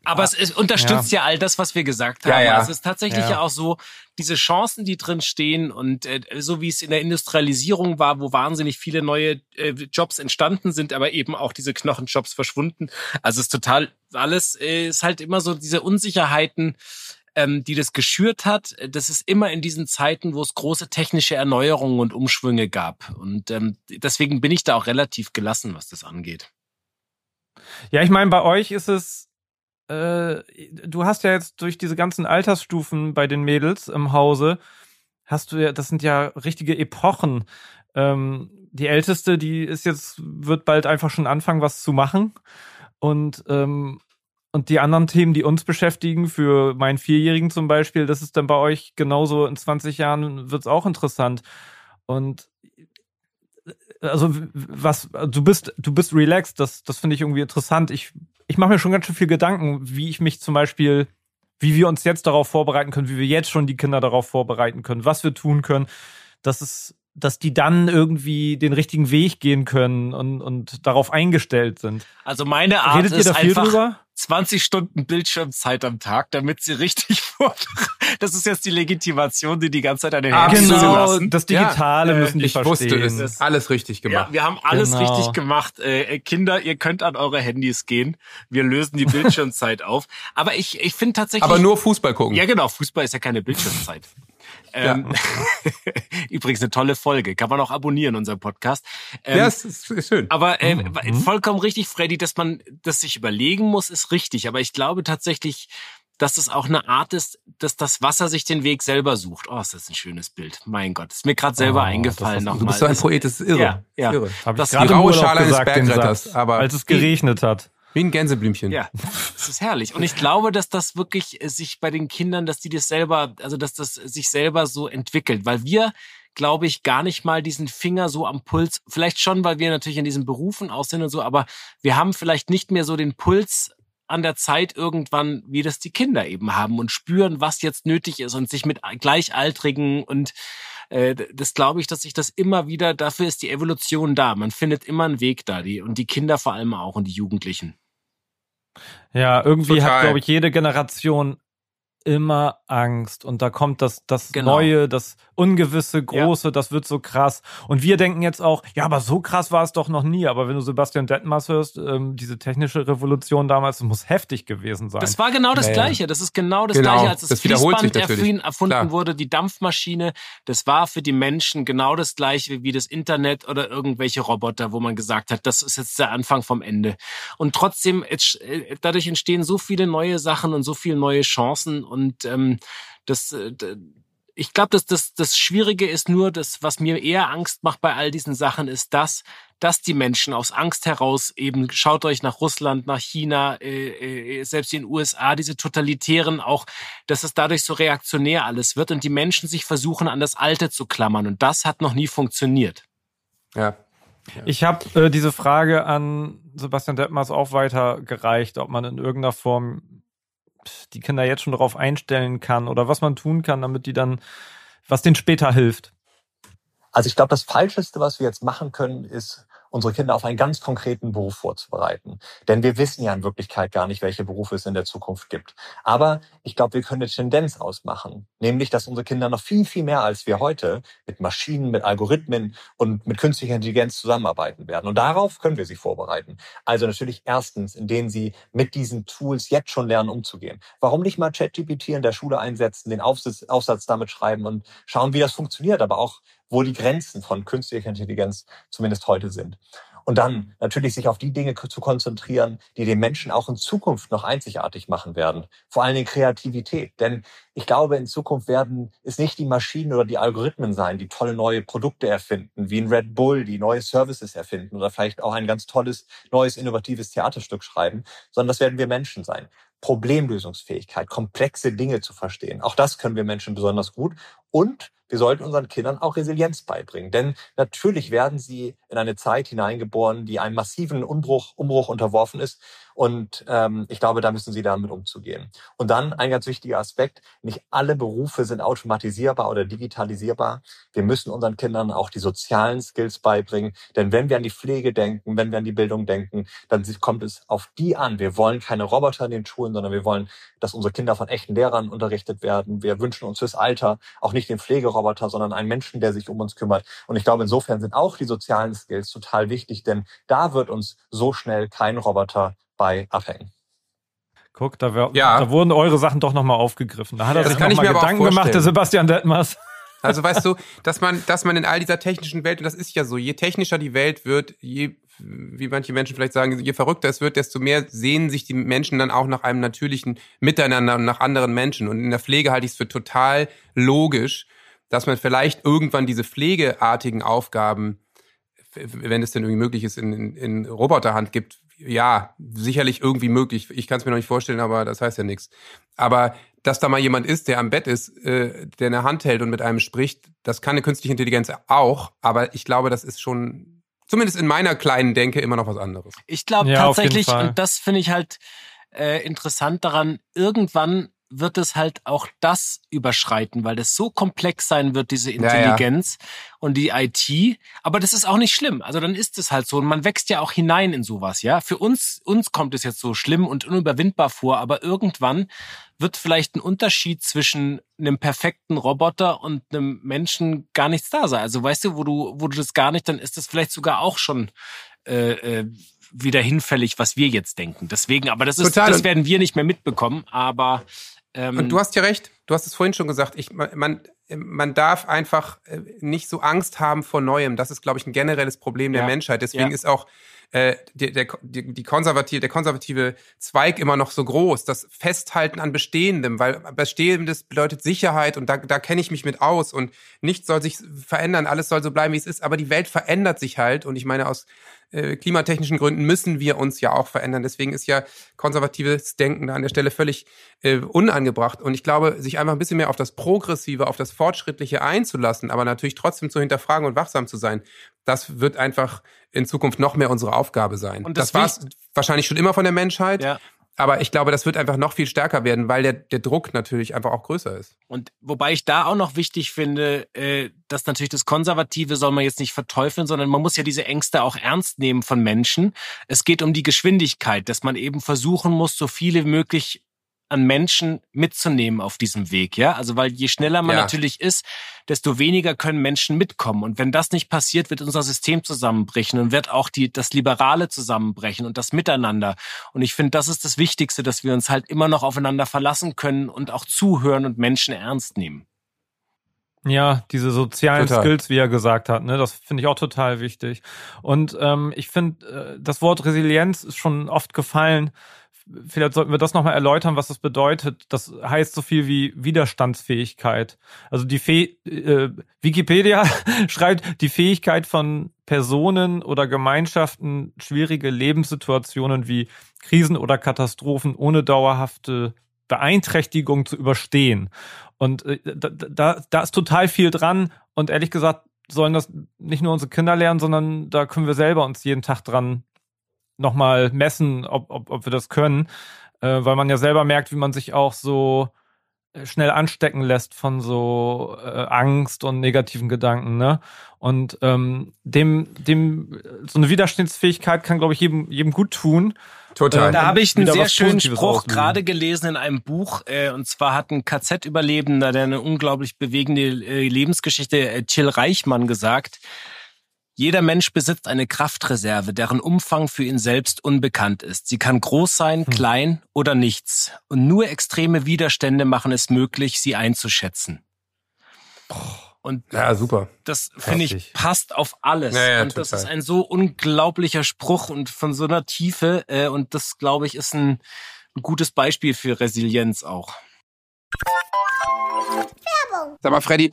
Aber es ist, unterstützt ja. all das, was wir gesagt haben. Ja, ja. Es ist tatsächlich ja. Ja. auch so, diese Chancen, die drin stehen und äh, so wie es in der Industrialisierung war, wo wahnsinnig viele neue äh, Jobs entstanden sind, aber eben auch diese Knochenjobs verschwunden. Also es ist total alles, äh, ist halt immer so diese Unsicherheiten, ähm, die das geschürt hat. Das ist immer in diesen Zeiten, wo es große technische Erneuerungen und Umschwünge gab. Und ähm, deswegen bin ich da auch relativ gelassen, was das angeht. Ja, ich meine, bei euch ist es, äh, du hast ja jetzt durch diese ganzen Altersstufen bei den Mädels im Hause, hast du ja, das sind ja richtige Epochen. Ähm, die älteste, die ist jetzt, wird bald einfach schon anfangen, was zu machen. Und, ähm, und die anderen Themen, die uns beschäftigen, für meinen Vierjährigen zum Beispiel, das ist dann bei euch genauso in 20 Jahren wird's auch interessant. Und also was du bist du bist relaxed das das finde ich irgendwie interessant. Ich ich mache mir schon ganz schön viel Gedanken wie ich mich zum Beispiel wie wir uns jetzt darauf vorbereiten können wie wir jetzt schon die Kinder darauf vorbereiten können was wir tun können. Dass es dass die dann irgendwie den richtigen Weg gehen können und und darauf eingestellt sind Also meine Art redet ihr ist da viel einfach drüber 20 Stunden Bildschirmzeit am Tag, damit sie richtig vor. Das ist jetzt die Legitimation, die die ganze Zeit eine Absolut. Handy zu genau lassen. das Digitale Ja, äh, müssen die Ich verstehen wusste es. Alles richtig Ja, gemacht. wir haben alles Genau. richtig gemacht. Äh, Kinder, ihr könnt an eure Handys gehen. Wir lösen die Bildschirmzeit auf. Aber ich, ich finde tatsächlich. Aber nur Fußball gucken. Ja, genau. Fußball ist ja keine Bildschirmzeit. Ähm, Übrigens eine tolle Folge. Kann man auch abonnieren, unser Podcast. Ähm, Ja, es ist, ist schön. aber äh, Mhm. vollkommen richtig, Freddy, dass man das sich überlegen muss, ist richtig. Aber ich glaube tatsächlich, dass es auch eine Art ist, dass das Wasser sich den Weg selber sucht. Oh, ist das ein schönes Bild. Mein Gott, ist mir gerade selber Oh, eingefallen nochmal. du bist so ein Poet, das ist irre. Ja, ja. Irre. Hab Das- ich gerade die im Urlaub gesagt, den Bergretters, Satz, aber- als es geregnet hat Wie ein Gänseblümchen. Ja, das ist herrlich. Und ich glaube, dass das wirklich äh, sich bei den Kindern, dass die das selber, also dass das sich selber so entwickelt, weil wir, glaube ich, gar nicht mal diesen Finger so am Puls, vielleicht schon, weil wir natürlich in diesen Berufen auch sind und so, aber wir haben vielleicht nicht mehr so den Puls an der Zeit irgendwann, wie das die Kinder eben haben und spüren, was jetzt nötig ist und sich mit Gleichaltrigen und äh, das glaube ich, dass sich das immer wieder, dafür ist die Evolution da. Man findet immer einen Weg da, die, und die Kinder vor allem auch und die Jugendlichen. Ja, irgendwie Total. hat, glaube ich, jede Generation immer Angst. Und da kommt das, das Genau. Neue, das Ungewisse, Große, das wird so krass. Und wir denken jetzt auch, ja, aber so krass war es doch noch nie. Aber wenn du Sebastian Detmers hörst, ähm, diese technische Revolution damals, das muss heftig gewesen sein. Das war genau das Ja, ja. Gleiche. Das ist genau das Genau. Gleiche, als das, Das wiederholt sich Fließband erfunden Klar. wurde, die Dampfmaschine. Das war für die Menschen genau das Gleiche wie das Internet oder irgendwelche Roboter, wo man gesagt hat, das ist jetzt der Anfang vom Ende. Und trotzdem, äh, dadurch entstehen so viele neue Sachen und so viele neue Chancen und ähm, das, äh, ich glaube, dass das, das Schwierige ist nur, das, was mir eher Angst macht bei all diesen Sachen, ist das, dass die Menschen aus Angst heraus eben, schaut euch nach Russland, nach China, äh, äh, selbst in den USA, diese totalitären auch, dass es dadurch so reaktionär alles wird und die Menschen sich versuchen, an das Alte zu klammern. Und das hat noch nie funktioniert. Ja. Ich habe äh, diese Frage an Sebastian Detmers auch weitergereicht, ob man in irgendeiner Form die Kinder jetzt schon darauf einstellen kann oder was man tun kann, damit die dann, was denen später hilft. Also ich glaube, das Falscheste, was wir jetzt machen können, ist unsere Kinder auf einen ganz konkreten Beruf vorzubereiten. Denn wir wissen ja in Wirklichkeit gar nicht, welche Berufe es in der Zukunft gibt. Aber ich glaube, wir können eine Tendenz ausmachen, nämlich, dass unsere Kinder noch viel, viel mehr als wir heute mit Maschinen, mit Algorithmen und mit künstlicher Intelligenz zusammenarbeiten werden. Und darauf können wir sie vorbereiten. Also natürlich erstens, indem sie mit diesen Tools jetzt schon lernen, umzugehen. Warum nicht mal ChatGPT in der Schule einsetzen, den Aufsatz, damit schreiben und schauen, wie das funktioniert, aber auch wo die Grenzen von künstlicher Intelligenz zumindest heute sind. Und dann natürlich sich auf die Dinge zu konzentrieren, die den Menschen auch in Zukunft noch einzigartig machen werden. Vor allen Dingen Kreativität. Denn ich glaube, in Zukunft werden es nicht die Maschinen oder die Algorithmen sein, die tolle neue Produkte erfinden, wie ein Red Bull, die neue Services erfinden oder vielleicht auch ein ganz tolles, neues, innovatives Theaterstück schreiben, sondern das werden wir Menschen sein. Problemlösungsfähigkeit, komplexe Dinge zu verstehen. Auch das können wir Menschen besonders gut. Und wir sollten unseren Kindern auch Resilienz beibringen. Denn natürlich werden sie in eine Zeit hineingeboren, die einem massiven Umbruch, Umbruch unterworfen ist. Und ähm, ich glaube, da müssen sie damit umzugehen. Und dann ein ganz wichtiger Aspekt, nicht alle Berufe sind automatisierbar oder digitalisierbar. Wir müssen unseren Kindern auch die sozialen Skills beibringen. Denn wenn wir an die Pflege denken, wenn wir an die Bildung denken, dann kommt es auf die an. Wir wollen keine Roboter in den Schulen, sondern wir wollen, dass unsere Kinder von echten Lehrern unterrichtet werden. Wir wünschen uns fürs Alter auch nicht den Pflegeroboter, sondern einen Menschen, der sich um uns kümmert. Und ich glaube, insofern sind auch die sozialen Skills total wichtig, denn da wird uns so schnell kein Roboter bei abhängen. Guck, da, wär, Ja. da wurden eure Sachen doch nochmal aufgegriffen. Da hat er Das sich nochmal Gedanken gemacht, der. Sebastian Detmers. Also weißt du, dass man, dass man in all dieser technischen Welt, und das ist ja so, je technischer die Welt wird, je, wie manche Menschen vielleicht sagen, je verrückter es wird, desto mehr sehnen sich die Menschen dann auch nach einem natürlichen Miteinander und nach anderen Menschen. Und in der Pflege halte ich es für total logisch, dass man vielleicht irgendwann diese pflegeartigen Aufgaben, wenn es denn irgendwie möglich ist, in, in, in Roboterhand gibt, ja, sicherlich irgendwie möglich. Ich kann es mir noch nicht vorstellen, aber das heißt ja nichts. Aber dass da mal jemand ist, der am Bett ist, äh, der eine Hand hält und mit einem spricht, das kann eine künstliche Intelligenz auch. Aber ich glaube, das ist schon, zumindest in meiner kleinen Denke, immer noch was anderes. Ich glaube Ja, tatsächlich, und das finde ich halt äh, interessant daran, irgendwann wird es halt auch das überschreiten, weil das so komplex sein wird, diese Ja, ja. Intelligenz und die IT. Aber das ist auch nicht schlimm. Also dann ist es halt so. Und man wächst ja auch hinein in sowas, ja. Für uns, uns kommt es jetzt so schlimm und unüberwindbar vor, aber irgendwann wird vielleicht ein Unterschied zwischen einem perfekten Roboter und einem Menschen gar nichts da sein. Also weißt du, wo du, wo du das gar nicht, dann ist das vielleicht sogar auch schon äh, äh, wieder hinfällig, was wir jetzt denken. Deswegen, aber das ist, Total. das werden wir nicht mehr mitbekommen. Aber ähm, Und du hast ja recht, du hast es vorhin schon gesagt, ich, man, man darf einfach äh, nicht so Angst haben vor Neuem. Das ist, glaube ich, ein generelles Problem der Ja. Menschheit. Deswegen Ja. ist auch äh, der, der, die, die konservative, der konservative Zweig immer noch so groß, das Festhalten an Bestehendem, weil Bestehendes bedeutet Sicherheit und da, da kenne ich mich mit aus und nichts soll sich verändern, alles soll so bleiben, wie es ist, aber die Welt verändert sich halt und ich meine, aus äh, klimatechnischen Gründen müssen wir uns ja auch verändern. Deswegen ist ja konservatives Denken da an der Stelle völlig äh, unangebracht. Und ich glaube, sich einfach ein bisschen mehr auf das Progressive, auf das Fortschrittliche einzulassen, aber natürlich trotzdem zu hinterfragen und wachsam zu sein, das wird einfach in Zukunft noch mehr unsere Aufgabe sein. Und das das war es wahrscheinlich schon immer von der Menschheit. Ja. Aber ich glaube, das wird einfach noch viel stärker werden, weil der, der Druck natürlich einfach auch größer ist. Und wobei ich da auch noch wichtig finde, äh, dass natürlich das Konservative soll man jetzt nicht verteufeln, sondern man muss ja diese Ängste auch ernst nehmen von Menschen. Es geht um die Geschwindigkeit, dass man eben versuchen muss, so viele möglich an Menschen mitzunehmen auf diesem Weg, ja? Also weil je schneller man Ja. natürlich ist, desto weniger können Menschen mitkommen. Und wenn das nicht passiert, wird unser System zusammenbrechen und wird auch die, das Liberale zusammenbrechen und das Miteinander. Und ich finde, das ist das Wichtigste, dass wir uns halt immer noch aufeinander verlassen können und auch zuhören und Menschen ernst nehmen. Ja, diese sozialen Total. Skills, wie er gesagt hat, ne, das finde ich auch total wichtig. Und ähm, ich finde, äh, das Wort Resilienz ist schon oft gefallen. Vielleicht sollten wir das nochmal erläutern, was das bedeutet. Das heißt so viel wie Widerstandsfähigkeit. Also die Fäh äh, Wikipedia schreibt die Fähigkeit von Personen oder Gemeinschaften, schwierige Lebenssituationen wie Krisen oder Katastrophen ohne dauerhafte Beeinträchtigung zu überstehen. Und äh, da, da, da ist total viel dran. Und ehrlich gesagt, sollen das nicht nur unsere Kinder lernen, sondern da können wir selber uns jeden Tag dran nochmal messen, ob, ob, ob wir das können. Äh, weil man ja selber merkt, wie man sich auch so äh, schnell anstecken lässt von so äh, Angst und negativen Gedanken, ne? Und ähm, dem, dem, so eine Widerstandsfähigkeit kann, glaube ich, jedem, jedem gut tun. Total. Äh, Da habe ich einen sehr schönen Positives Spruch gerade gelesen in einem Buch. Äh, und zwar hat ein KZ-Überlebender, der eine unglaublich bewegende äh, Lebensgeschichte, äh, Till Reichmann, gesagt, jeder Mensch besitzt eine Kraftreserve, deren Umfang für ihn selbst unbekannt ist. Sie kann groß sein, Hm. klein oder nichts. Und nur extreme Widerstände machen es möglich, sie einzuschätzen. Und Ja, super. das finde ich passt auf alles. Ja, ja, und das total. ist ein so unglaublicher Spruch und von so einer Tiefe. Äh, und das, glaube ich, ist ein, ein gutes Beispiel für Resilienz auch. Sag mal, Freddy,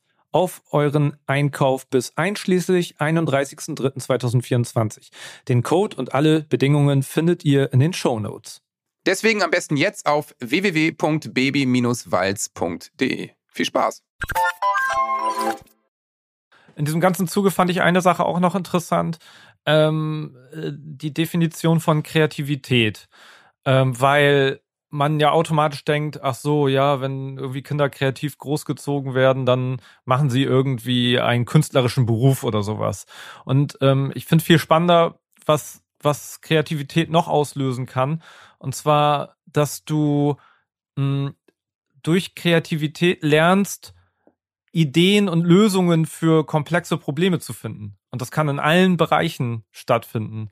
auf euren Einkauf bis einschließlich 31.03.2024. Den Code und alle Bedingungen findet ihr in den Show Notes. Deswegen am besten jetzt auf www.baby-walz.de. Viel Spaß. In diesem ganzen Zuge fand ich eine Sache auch noch interessant, ähm, äh, die Definition von Kreativität, ähm, weil man ja automatisch denkt, ach so, ja, wenn irgendwie Kinder kreativ großgezogen werden, dann machen sie irgendwie einen künstlerischen Beruf oder sowas. Und ähm, ich finde viel spannender, was was Kreativität noch auslösen kann, und zwar, dass du mh, durch Kreativität lernst, Ideen und Lösungen für komplexe Probleme zu finden. Und das kann in allen Bereichen stattfinden.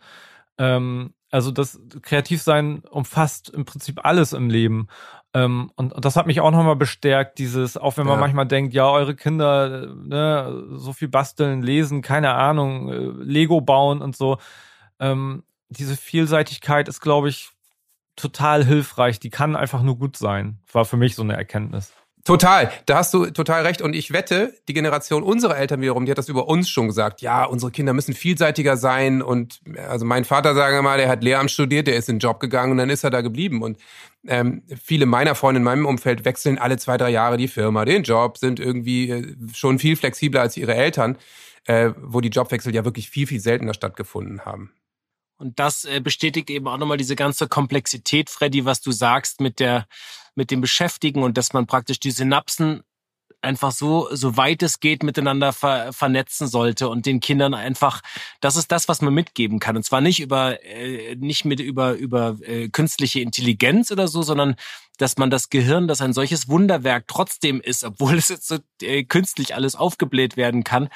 Ähm, also das Kreativsein umfasst im Prinzip alles im Leben. Ähm, und, und das hat mich auch nochmal bestärkt, dieses, auch wenn man Ja. manchmal denkt, ja, eure Kinder, ne, so viel basteln, lesen, keine Ahnung, äh, Lego bauen und so. Ähm, diese Vielseitigkeit ist, glaube ich, total hilfreich. Die kann einfach nur gut sein. War für mich so eine Erkenntnis. Total, da hast du total recht. Und ich wette, die Generation unserer Eltern wiederum, die hat das über uns schon gesagt. Ja, unsere Kinder müssen vielseitiger sein. Und also mein Vater, sagen wir mal, der hat Lehramt studiert, der ist in den Job gegangen und dann ist er da geblieben. Und ähm, viele meiner Freunde in meinem Umfeld wechseln alle zwei, drei Jahre die Firma, den Job, sind irgendwie äh, schon viel flexibler als ihre Eltern, äh, wo die Jobwechsel ja wirklich viel, viel seltener stattgefunden haben. Und das äh, bestätigt eben auch nochmal diese ganze Komplexität, Freddy, was du sagst mit der, mit dem Beschäftigen und dass man praktisch die Synapsen einfach so, so weit es geht, miteinander ver vernetzen sollte und den Kindern einfach, das ist das, was man mitgeben kann. Und zwar nicht über, äh, nicht mit über, über äh, künstliche Intelligenz oder so, sondern dass man das Gehirn, das ein solches Wunderwerk trotzdem ist, obwohl es jetzt so äh, künstlich alles aufgebläht werden kann,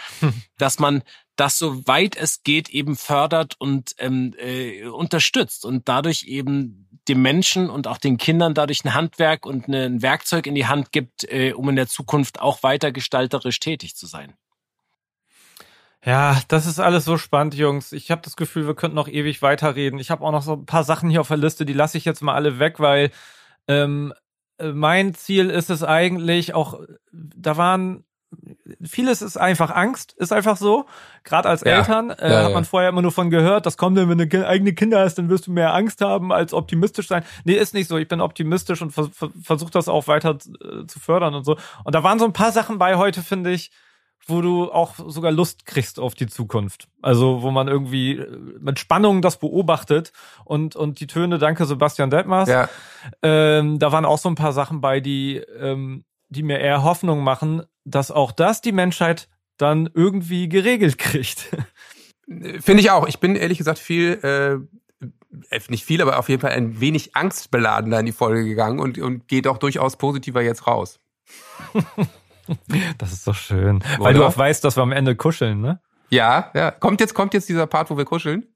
dass man das so weit es geht eben fördert und ähm, äh, unterstützt und dadurch eben dem Menschen und auch den Kindern dadurch ein Handwerk und ein Werkzeug in die Hand gibt, äh, um in der Zukunft auch weiter gestalterisch tätig zu sein. Ja, das ist alles so spannend, Jungs. Ich habe das Gefühl, wir könnten noch ewig weiterreden. Ich habe auch noch so ein paar Sachen hier auf der Liste, die lasse ich jetzt mal alle weg, weil ähm, äh, mein Ziel ist es eigentlich auch, da waren vieles ist einfach Angst, ist einfach so. Gerade als Ja. Eltern äh, Ja, hat man vorher immer nur von gehört, das kommt denn, wenn du ki- eigene Kinder hast, dann wirst du mehr Angst haben als optimistisch sein. Nee, ist nicht so. Ich bin optimistisch und vers vers versuche das auch weiter äh, zu fördern und so. Und da waren so ein paar Sachen bei heute, finde ich, wo du auch sogar Lust kriegst auf die Zukunft. Also wo man irgendwie äh, mit Spannung das beobachtet und und die Töne, danke Sebastian Detmers. Ähm, da waren auch so ein paar Sachen bei, die ähm, die mir eher Hoffnung machen, dass auch das die Menschheit dann irgendwie geregelt kriegt. Finde ich auch. Ich bin ehrlich gesagt viel, äh, äh, nicht viel, aber auf jeden Fall ein wenig angstbeladener in die Folge gegangen und, und geht auch durchaus positiver jetzt raus. Das ist so schön, weil du Oder? auch weißt, dass wir am Ende kuscheln, ne? Ja, ja. Kommt jetzt, kommt jetzt dieser Part, wo wir kuscheln?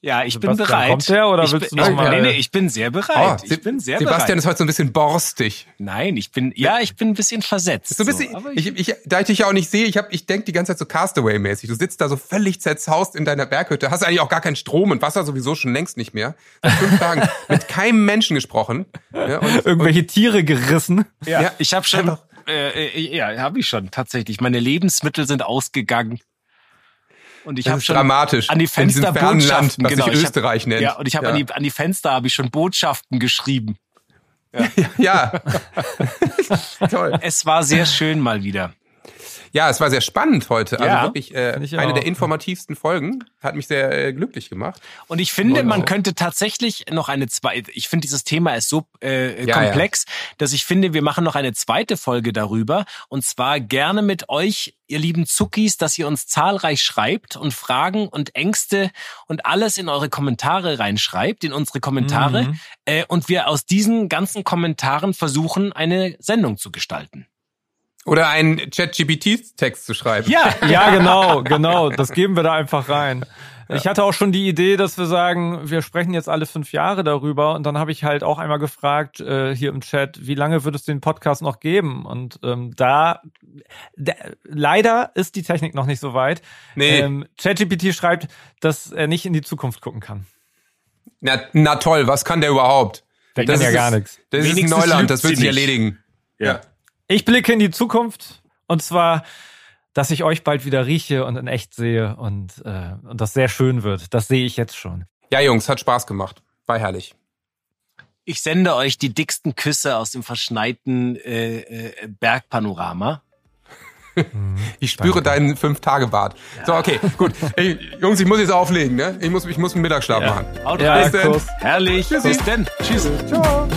Ja, ich bin Sebastian, bereit. kommt der oder ich willst bin, du noch ich, mal- Nee, nee, ich bin sehr bereit. ich bin sehr Oh, Sebastian bereit. ist heute so ein bisschen borstig. Nein, ich bin, ja, ich bin ein bisschen versetzt. So ein bisschen, aber ich, ich, da ich dich ja auch nicht sehe, ich, hab, ich denk die ganze Zeit so Castaway-mäßig. Du sitzt da so völlig zerzaust in deiner Berghütte, hast eigentlich auch gar keinen Strom und Wasser sowieso schon längst nicht mehr. Seit fünf Tagen mit keinem Menschen gesprochen. Ja, und, Irgendwelche Tiere gerissen. Ja, Ja, ich habe schon, äh, äh, ja, habe ich schon tatsächlich. Meine Lebensmittel sind ausgegangen. Und ich habe schon dramatisch. an die Fenster Land, Botschaften, was genau, sich ich hab- Österreich nennt. Ja, und ich habe ja. an, die, an die Fenster habe ich schon Botschaften geschrieben. Ja. Toll. Es war sehr schön mal wieder. Ja, es war sehr spannend heute. Also Ja, wirklich äh, eine auch. der informativsten Folgen. Hat mich sehr äh, glücklich gemacht. Und ich finde, Genau. man könnte tatsächlich noch eine zweite, ich finde, dieses Thema ist so äh, Ja, komplex, dass ich finde, wir machen noch eine zweite Folge darüber. Und zwar gerne mit euch, ihr lieben Zuckis, dass ihr uns zahlreich schreibt und Fragen und Ängste und alles in eure Kommentare reinschreibt, in unsere Kommentare. Mhm. Äh, und wir aus diesen ganzen Kommentaren versuchen, eine Sendung zu gestalten. Oder einen Chat-GPT-Text zu schreiben. Ja, Ja, genau, genau. Das geben wir da einfach rein. Ich hatte auch schon die Idee, dass wir sagen, wir sprechen jetzt alle fünf Jahre darüber. Und dann habe ich halt auch einmal gefragt äh, hier im Chat, wie lange wird es den Podcast noch geben? Und ähm, da, da leider ist die Technik noch nicht so weit. Nee. Ähm, ChatGPT schreibt, dass er nicht in die Zukunft gucken kann. Na, na toll, was kann der überhaupt? Der Das kann ja gar nichts. Das ist ein Wenigstens Neuland, das wird sie sich nicht. erledigen. Ja. Ich blicke in die Zukunft und zwar, dass ich euch bald wieder rieche und in echt sehe und, äh, und das sehr schön wird. Das sehe ich jetzt schon. Ja, Jungs, hat Spaß gemacht. War herrlich. ich sende euch die dicksten Küsse aus dem verschneiten äh, äh, Bergpanorama. Ich spüre deinen Fünf-Tage-Bart. So, okay, gut. Ey, Jungs, ich muss jetzt auflegen, ne? Ich muss, ich muss einen Mittagsschlaf machen. Haut Ja, rein. Bis. Herrlich. Bis denn. Tschüss. Ciao.